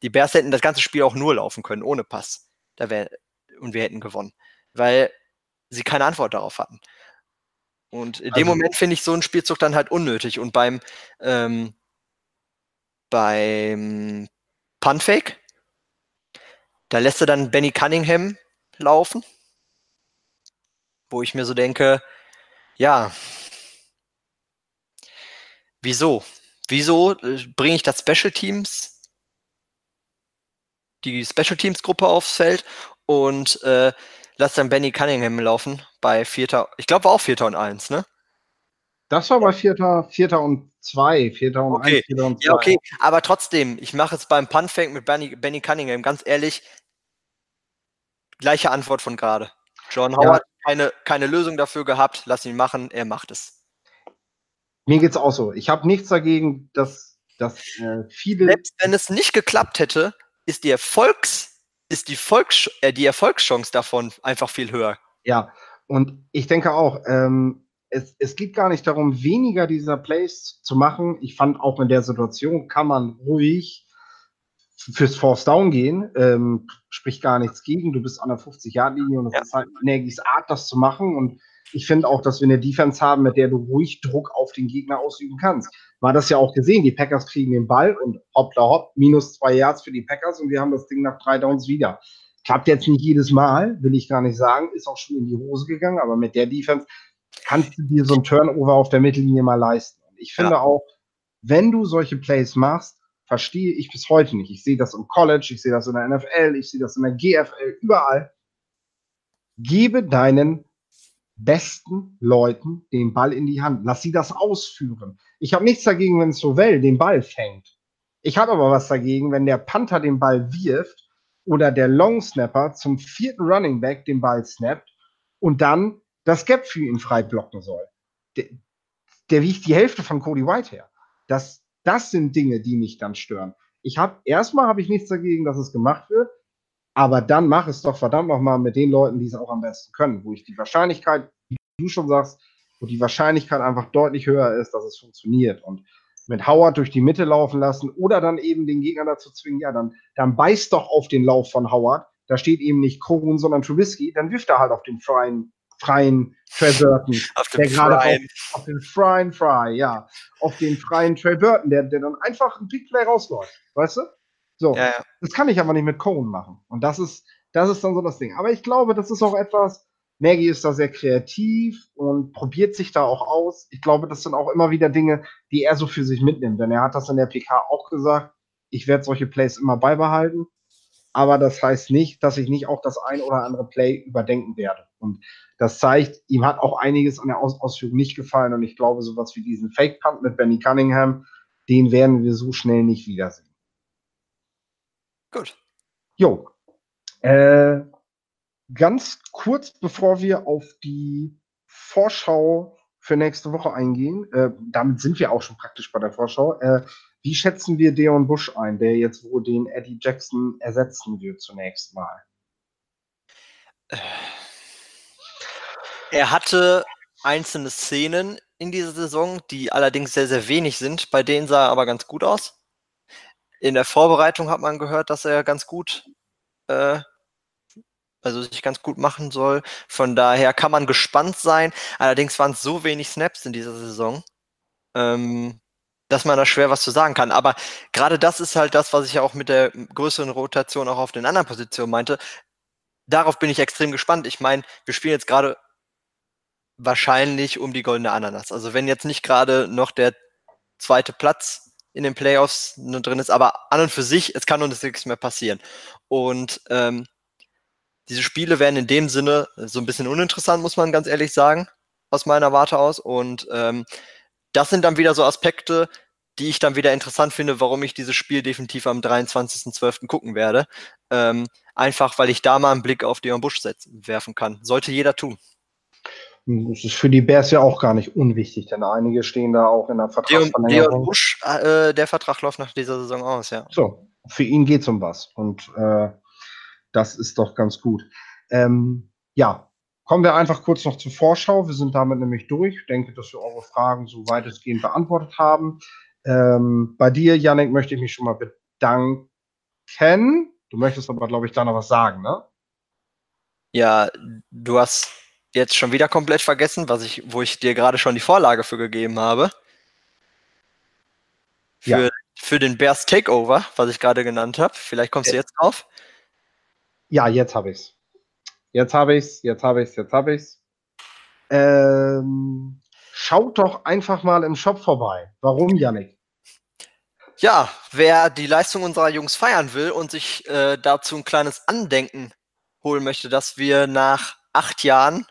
die Bears hätten das ganze Spiel auch nur laufen können, ohne Pass. Da wär, und wir hätten gewonnen. Weil sie keine Antwort darauf hatten. Und in dem also, Moment finde ich so einen Spielzug dann halt unnötig. Und beim, ähm, beim Punfake, da lässt er dann Benny Cunningham laufen, wo ich mir so denke, ja, wieso? Wieso äh, bringe ich das Special Teams, die Special Teams Gruppe aufs Feld und äh, lass dann Benny Cunningham laufen bei Vierter, ich glaube war auch Vierter und Eins, ne? Das war bei Vierter, Vierter und zwei, Vierter und okay. eins, Vierter und zwei. Ja, okay, aber trotzdem, ich mache es beim Punfake mit Benny, Benny Cunningham, ganz ehrlich, gleiche Antwort von gerade. John Howard ja. keine, keine Lösung dafür gehabt, lass ihn machen, er macht es. Mir geht's auch so. Ich habe nichts dagegen, dass, dass äh, viele. Selbst wenn es nicht geklappt hätte, ist die Erfolgs- ist die, Volks äh, die Erfolgschance davon einfach viel höher. Ja, und ich denke auch, ähm, es, es geht gar nicht darum, weniger dieser Plays zu machen. Ich fand auch in der Situation kann man ruhig fürs Force Down gehen, ähm, spricht gar nichts gegen. Du bist an der 50-Yard-Linie und es ja. ist halt Nagys Art, das zu machen. Und ich finde auch, dass wir eine Defense haben, mit der du ruhig Druck auf den Gegner ausüben kannst. War das ja auch gesehen. Die Packers kriegen den Ball und hoppla hopp, minus zwei Yards für die Packers und wir haben das Ding nach drei Downs wieder. Klappt jetzt nicht jedes Mal, will ich gar nicht sagen, ist auch schon in die Hose gegangen, aber mit der Defense kannst du dir so ein Turnover auf der Mittellinie mal leisten. Und ich finde ja. auch, wenn du solche Plays machst, verstehe ich bis heute nicht. Ich sehe das im College, ich sehe das in der NFL, ich sehe das in der GFL, überall. Gebe deinen besten Leuten den Ball in die Hand. Lass sie das ausführen. Ich habe nichts dagegen, wenn Sovell den Ball fängt. Ich habe aber was dagegen, wenn der Panther den Ball wirft oder der Long Snapper zum vierten Running Back den Ball snappt und dann das Gap für ihn frei blocken soll. Der, der wiegt die Hälfte von Cody White her. Das, das sind Dinge, die mich dann stören. Ich habe erstmal habe ich nichts dagegen, dass es gemacht wird. Aber dann mach es doch verdammt nochmal mit den Leuten, die es auch am besten können, wo ich die Wahrscheinlichkeit, wie du schon sagst, wo die Wahrscheinlichkeit einfach deutlich höher ist, dass es funktioniert. Und mit Howard durch die Mitte laufen lassen oder dann eben den Gegner dazu zwingen, ja, dann, dann beißt doch auf den Lauf von Howard. Da steht eben nicht Cohen, sondern Trubisky. Dann wirft er halt auf den freien, freien Trey Burton. auf den freien. Auf, auf, den freien Fry, ja. Auf den freien Trey Burton, der, der dann einfach ein Big Play rausläuft. Weißt du? So, ja, ja. das kann ich aber nicht mit Cohen machen. Und das ist, das ist dann so das Ding. Aber ich glaube, das ist auch etwas, Maggie ist da sehr kreativ und probiert sich da auch aus. Ich glaube, das sind auch immer wieder Dinge, die er so für sich mitnimmt. Denn er hat das in der PK auch gesagt, ich werde solche Plays immer beibehalten. Aber das heißt nicht, dass ich nicht auch das ein oder andere Play überdenken werde. Und das zeigt, ihm hat auch einiges an der Aus Ausführung nicht gefallen. Und ich glaube, sowas wie diesen Fake-Punt mit Benny Cunningham, den werden wir so schnell nicht wiedersehen. Gut. Jo. Äh, ganz kurz, bevor wir auf die Vorschau für nächste Woche eingehen, äh, damit sind wir auch schon praktisch bei der Vorschau. Äh, wie schätzen wir Deon Bush ein, der jetzt wohl den Eddie Jackson ersetzen wird zunächst mal? Er hatte einzelne Szenen in dieser Saison, die allerdings sehr, sehr wenig sind. Bei denen sah er aber ganz gut aus. In der Vorbereitung hat man gehört, dass er ganz gut, äh, also sich ganz gut machen soll. Von daher kann man gespannt sein. Allerdings waren es so wenig Snaps in dieser Saison, ähm, dass man da schwer was zu sagen kann. Aber gerade das ist halt das, was ich ja auch mit der größeren Rotation auch auf den anderen Positionen meinte. Darauf bin ich extrem gespannt. Ich meine, wir spielen jetzt gerade wahrscheinlich um die goldene Ananas. Also wenn jetzt nicht gerade noch der zweite Platz in den Playoffs drin ist, aber an und für sich, es kann uns nichts mehr passieren. Und ähm, diese Spiele werden in dem Sinne so ein bisschen uninteressant, muss man ganz ehrlich sagen, aus meiner Warte aus. Und ähm, das sind dann wieder so Aspekte, die ich dann wieder interessant finde, warum ich dieses Spiel definitiv am 23.12. gucken werde. Ähm, einfach, weil ich da mal einen Blick auf Dion Busch setzen, werfen kann. Sollte jeder tun. Das ist für die Bears ja auch gar nicht unwichtig, denn einige stehen da auch in der Vertragsverlängerung. Dion Busch, äh, der Vertrag läuft nach dieser Saison aus, ja. So, für ihn geht es um was. Und äh, das ist doch ganz gut. Ähm, ja, Kommen wir einfach kurz noch zur Vorschau. Wir sind damit nämlich durch. Ich denke, dass wir eure Fragen so weitestgehend beantwortet haben. Ähm, bei dir, Yannick, möchte ich mich schon mal bedanken. Du möchtest aber, glaube ich, da noch was sagen, ne? Ja, du hast jetzt schon wieder komplett vergessen, was ich, wo ich dir gerade schon die Vorlage für gegeben habe. Für, ja. für den Bears Takeover, was ich gerade genannt habe. Vielleicht kommst du jetzt drauf. Ja, jetzt habe ich's. Jetzt habe ich's, jetzt habe ich's, jetzt habe ich's. Ähm, schaut doch einfach mal im Shop vorbei. Warum, Yannick? Ja, wer die Leistung unserer Jungs feiern will und sich äh, dazu ein kleines Andenken holen möchte, dass wir nach acht Jahren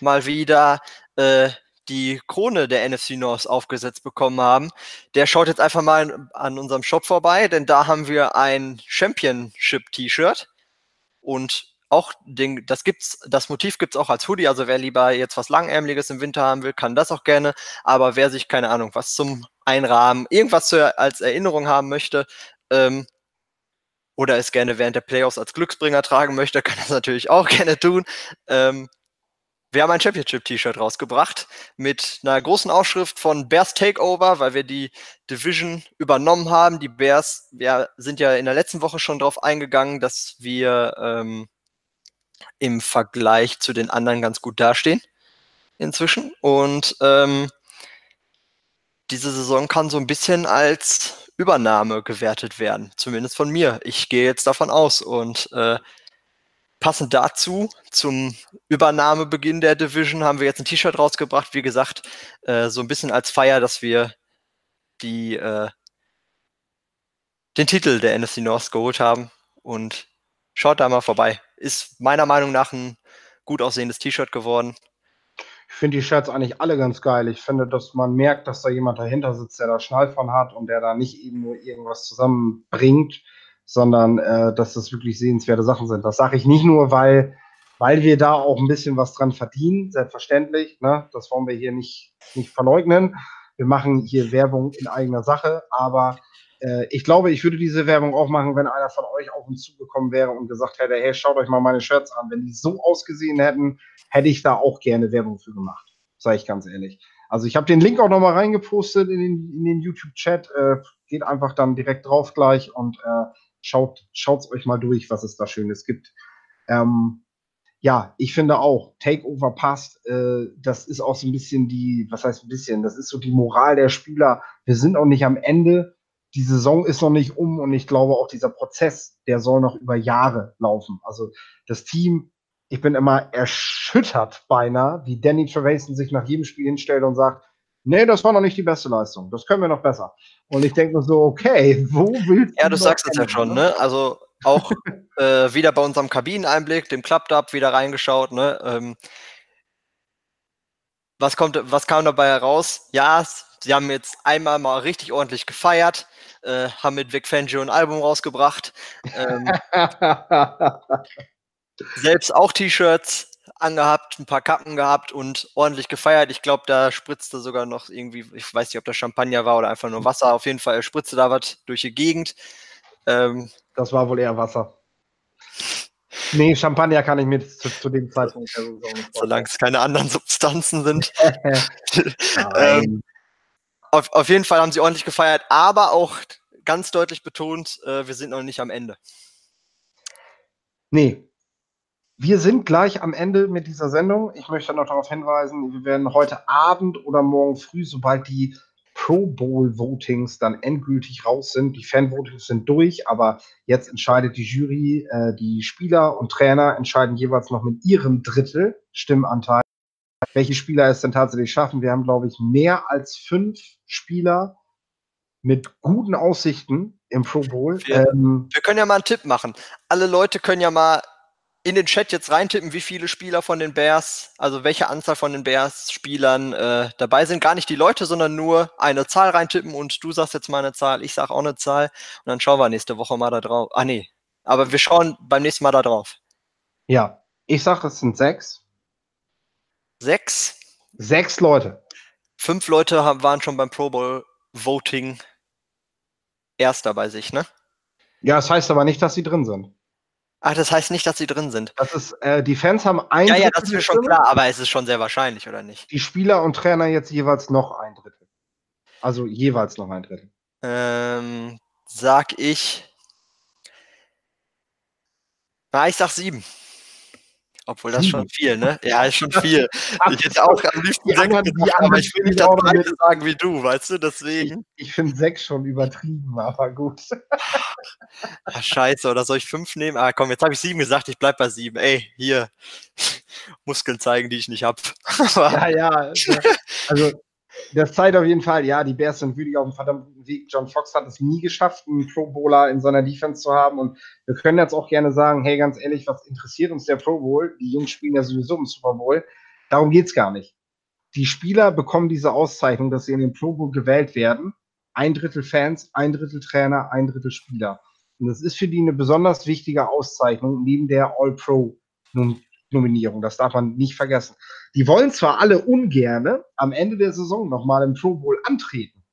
mal wieder äh, die Krone der NFC North aufgesetzt bekommen haben, der schaut jetzt einfach mal an unserem Shop vorbei, denn da haben wir ein Championship-T-Shirt und auch den, das gibt's, das Motiv gibt's auch als Hoodie. Also wer lieber jetzt was Langärmeliges im Winter haben will, kann das auch gerne. Aber wer sich, keine Ahnung, was zum Einrahmen, irgendwas zu, als Erinnerung haben möchte, ähm, oder es gerne während der Playoffs als Glücksbringer tragen möchte, kann das natürlich auch gerne tun. Ähm, wir haben ein Championship-T-Shirt rausgebracht mit einer großen Aufschrift von Bears Takeover, weil wir die Division übernommen haben. Die Bears, wir sind ja in der letzten Woche schon darauf eingegangen, dass wir ähm, im Vergleich zu den anderen ganz gut dastehen inzwischen. Und ähm, diese Saison kann so ein bisschen als Übernahme gewertet werden, zumindest von mir. Ich gehe jetzt davon aus. Und äh, passend dazu, zum Übernahmebeginn der Division, haben wir jetzt ein T-Shirt rausgebracht. Wie gesagt, äh, so ein bisschen als Feier, dass wir die, äh, den Titel der NFC North geholt haben. Und schaut da mal vorbei. Ist meiner Meinung nach ein gut aussehendes T-Shirt geworden. Ich finde die Shirts eigentlich alle ganz geil. Ich finde, dass man merkt, dass da jemand dahinter sitzt, der da Schnall von hat und der da nicht eben nur irgendwas zusammenbringt, sondern äh, dass das wirklich sehenswerte Sachen sind. Das sage ich nicht nur, weil, weil wir da auch ein bisschen was dran verdienen, selbstverständlich. Ne? Das wollen wir hier nicht, nicht verleugnen. Wir machen hier Werbung in eigener Sache, aber äh, ich glaube, ich würde diese Werbung auch machen, wenn einer von euch auf uns zugekommen wäre und gesagt hätte, hey, schaut euch mal meine Shirts an. Wenn die so ausgesehen hätten, hätte ich da auch gerne Werbung für gemacht. Sage ich ganz ehrlich. Also ich habe den Link auch nochmal reingepostet in den, in den YouTube-Chat. Äh, geht einfach dann direkt drauf gleich und äh, schaut es euch mal durch, was es da Schönes gibt. Ähm, ja, ich finde auch, Takeover passt. Äh, das ist auch so ein bisschen die, was heißt ein bisschen, das ist so die Moral der Spieler. Wir sind auch nicht am Ende die Saison ist noch nicht um und ich glaube auch dieser Prozess, der soll noch über Jahre laufen. Also das Team, ich bin immer erschüttert beinahe, wie Danny Trevason sich nach jedem Spiel hinstellt und sagt, nee, das war noch nicht die beste Leistung, das können wir noch besser. Und ich denke mir so, okay, wo willst du Ja, du sagst es ja schon, ne? Also auch äh, wieder bei unserem Kabineneinblick, dem Klappdab wieder reingeschaut, ne? Ähm, was kommt, was kam dabei heraus? Ja, sie haben jetzt einmal mal richtig ordentlich gefeiert äh, haben mit Vic Fangio ein Album rausgebracht. Ähm, selbst auch T-Shirts angehabt, ein paar Kappen gehabt und ordentlich gefeiert. Ich glaube, da spritzte sogar noch irgendwie, ich weiß nicht, ob das Champagner war oder einfach nur Wasser. Auf jeden Fall spritzte da was durch die Gegend. Ähm, das war wohl eher Wasser. Nee, Champagner kann ich mir zu, zu dem Zeitpunkt Solange es keine anderen Substanzen sind. ähm, auf, auf jeden Fall haben sie ordentlich gefeiert, aber auch ganz deutlich betont, äh, wir sind noch nicht am Ende. Nee. Wir sind gleich am Ende mit dieser Sendung. Ich möchte noch darauf hinweisen, wir werden heute Abend oder morgen früh, sobald die Pro Bowl Votings dann endgültig raus sind. Die Fan Votings sind durch, aber jetzt entscheidet die Jury, äh, die Spieler und Trainer entscheiden jeweils noch mit ihrem Drittel Stimmanteil, welche Spieler es denn tatsächlich schaffen. Wir haben, glaube ich, mehr als fünf Spieler mit guten Aussichten im Pro Bowl. Wir, ähm, wir können ja mal einen Tipp machen. Alle Leute können ja mal in den Chat jetzt reintippen, wie viele Spieler von den Bears, also welche Anzahl von den Bears-Spielern äh, dabei sind. Gar nicht die Leute, sondern nur eine Zahl reintippen und du sagst jetzt mal eine Zahl, ich sag auch eine Zahl und dann schauen wir nächste Woche mal da drauf. Ah nee, aber wir schauen beim nächsten Mal da drauf. Ja, ich sag, es sind sechs. Sechs? Sechs Leute. Fünf Leute haben, waren schon beim Pro Bowl Voting Erster bei sich, ne? Ja, das heißt aber nicht, dass sie drin sind. Ach, das heißt nicht, dass sie drin sind. Das ist, äh, die Fans haben ein Ja, ja, das ist mir schon klar, aber es ist schon sehr wahrscheinlich, oder nicht? Die Spieler und Trainer jetzt jeweils noch ein Drittel. Also jeweils noch ein Drittel. Ähm, sag ich. Na, ich sag sieben. Obwohl das schon viel, ne? Ja, ist schon viel. ich hätte auch am liebsten sechs gesagt, aber ich will nicht das gleiche sagen wie du, weißt du, deswegen. Ich, ich finde sechs schon übertrieben, aber gut. Ach, scheiße, oder soll ich fünf nehmen? Ah, komm, jetzt habe ich sieben gesagt, ich bleib bei sieben. Ey, hier, Muskeln zeigen, die ich nicht habe. ja, ja. Also, das zeigt auf jeden Fall, ja, die Bears sind wirklich auf einem verdammten Weg. John Fox hat es nie geschafft, einen Pro Bowler in seiner Defense zu haben. Und wir können jetzt auch gerne sagen, hey, ganz ehrlich, was interessiert uns der Pro Bowl? Die Jungs spielen ja sowieso im Super Bowl. Darum geht's gar nicht. Die Spieler bekommen diese Auszeichnung, dass sie in den Pro Bowl gewählt werden. Ein Drittel Fans, ein Drittel Trainer, ein Drittel Spieler. Und das ist für die eine besonders wichtige Auszeichnung neben der All-Pro Nominierung. Das darf man nicht vergessen. Die wollen zwar alle ungerne am Ende der Saison nochmal im Pro Bowl antreten,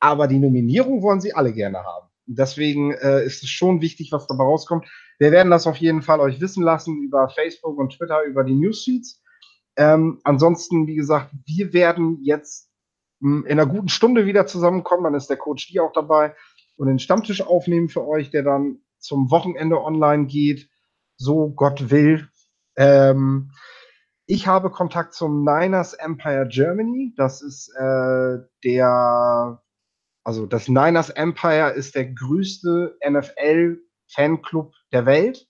aber die Nominierung wollen sie alle gerne haben. Deswegen äh, ist es schon wichtig, was dabei rauskommt. Wir werden das auf jeden Fall euch wissen lassen über Facebook und Twitter, über die Newsfeeds. Ähm, ansonsten, wie gesagt, wir werden jetzt hm, in einer guten Stunde wieder zusammenkommen. Dann ist der Coach die auch dabei und den Stammtisch aufnehmen für euch, der dann zum Wochenende online geht. So Gott will, ähm, ich habe Kontakt zum Niners Empire Germany. Das ist äh, der, also das Niners Empire ist der größte NFL-Fanclub der Welt.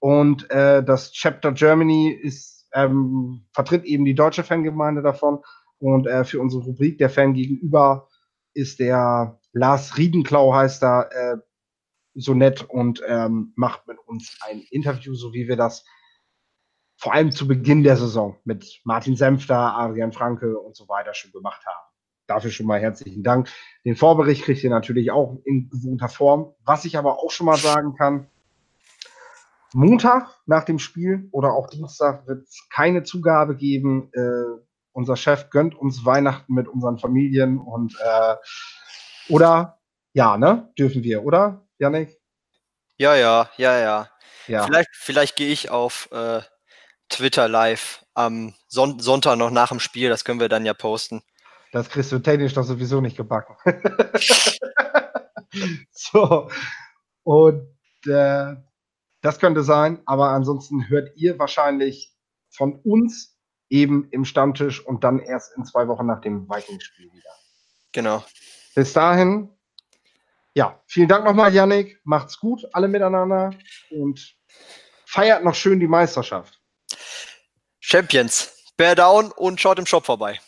Und äh, das Chapter Germany ist, ähm, vertritt eben die deutsche Fangemeinde davon. Und äh, für unsere Rubrik der Fan gegenüber ist der Lars Riedenklau heißt er, äh, so nett und ähm, macht mit uns ein Interview, so wie wir das vor allem zu Beginn der Saison mit Martin Senfter, Adrian Franke und so weiter schon gemacht haben. Dafür schon mal herzlichen Dank. Den Vorbericht kriegt ihr natürlich auch in gewohnter Form. Was ich aber auch schon mal sagen kann, Montag nach dem Spiel oder auch Dienstag wird es keine Zugabe geben. Äh, unser Chef gönnt uns Weihnachten mit unseren Familien und äh, oder ja, ne? Dürfen wir, oder, Janik? Ja, ja, ja, ja. ja. Vielleicht, vielleicht gehe ich auf äh, Twitter live am Son Sonntag noch nach dem Spiel. Das können wir dann ja posten. Das kriegst du technisch doch sowieso nicht gebacken. so. Und äh, das könnte sein, aber ansonsten hört ihr wahrscheinlich von uns eben im Stammtisch und dann erst in zwei Wochen nach dem Vikings-Spiel wieder. Genau. Bis dahin, ja, vielen Dank nochmal, Yannick. Macht's gut, alle miteinander und feiert noch schön die Meisterschaft. Champions. Bear down und schaut im Shop vorbei.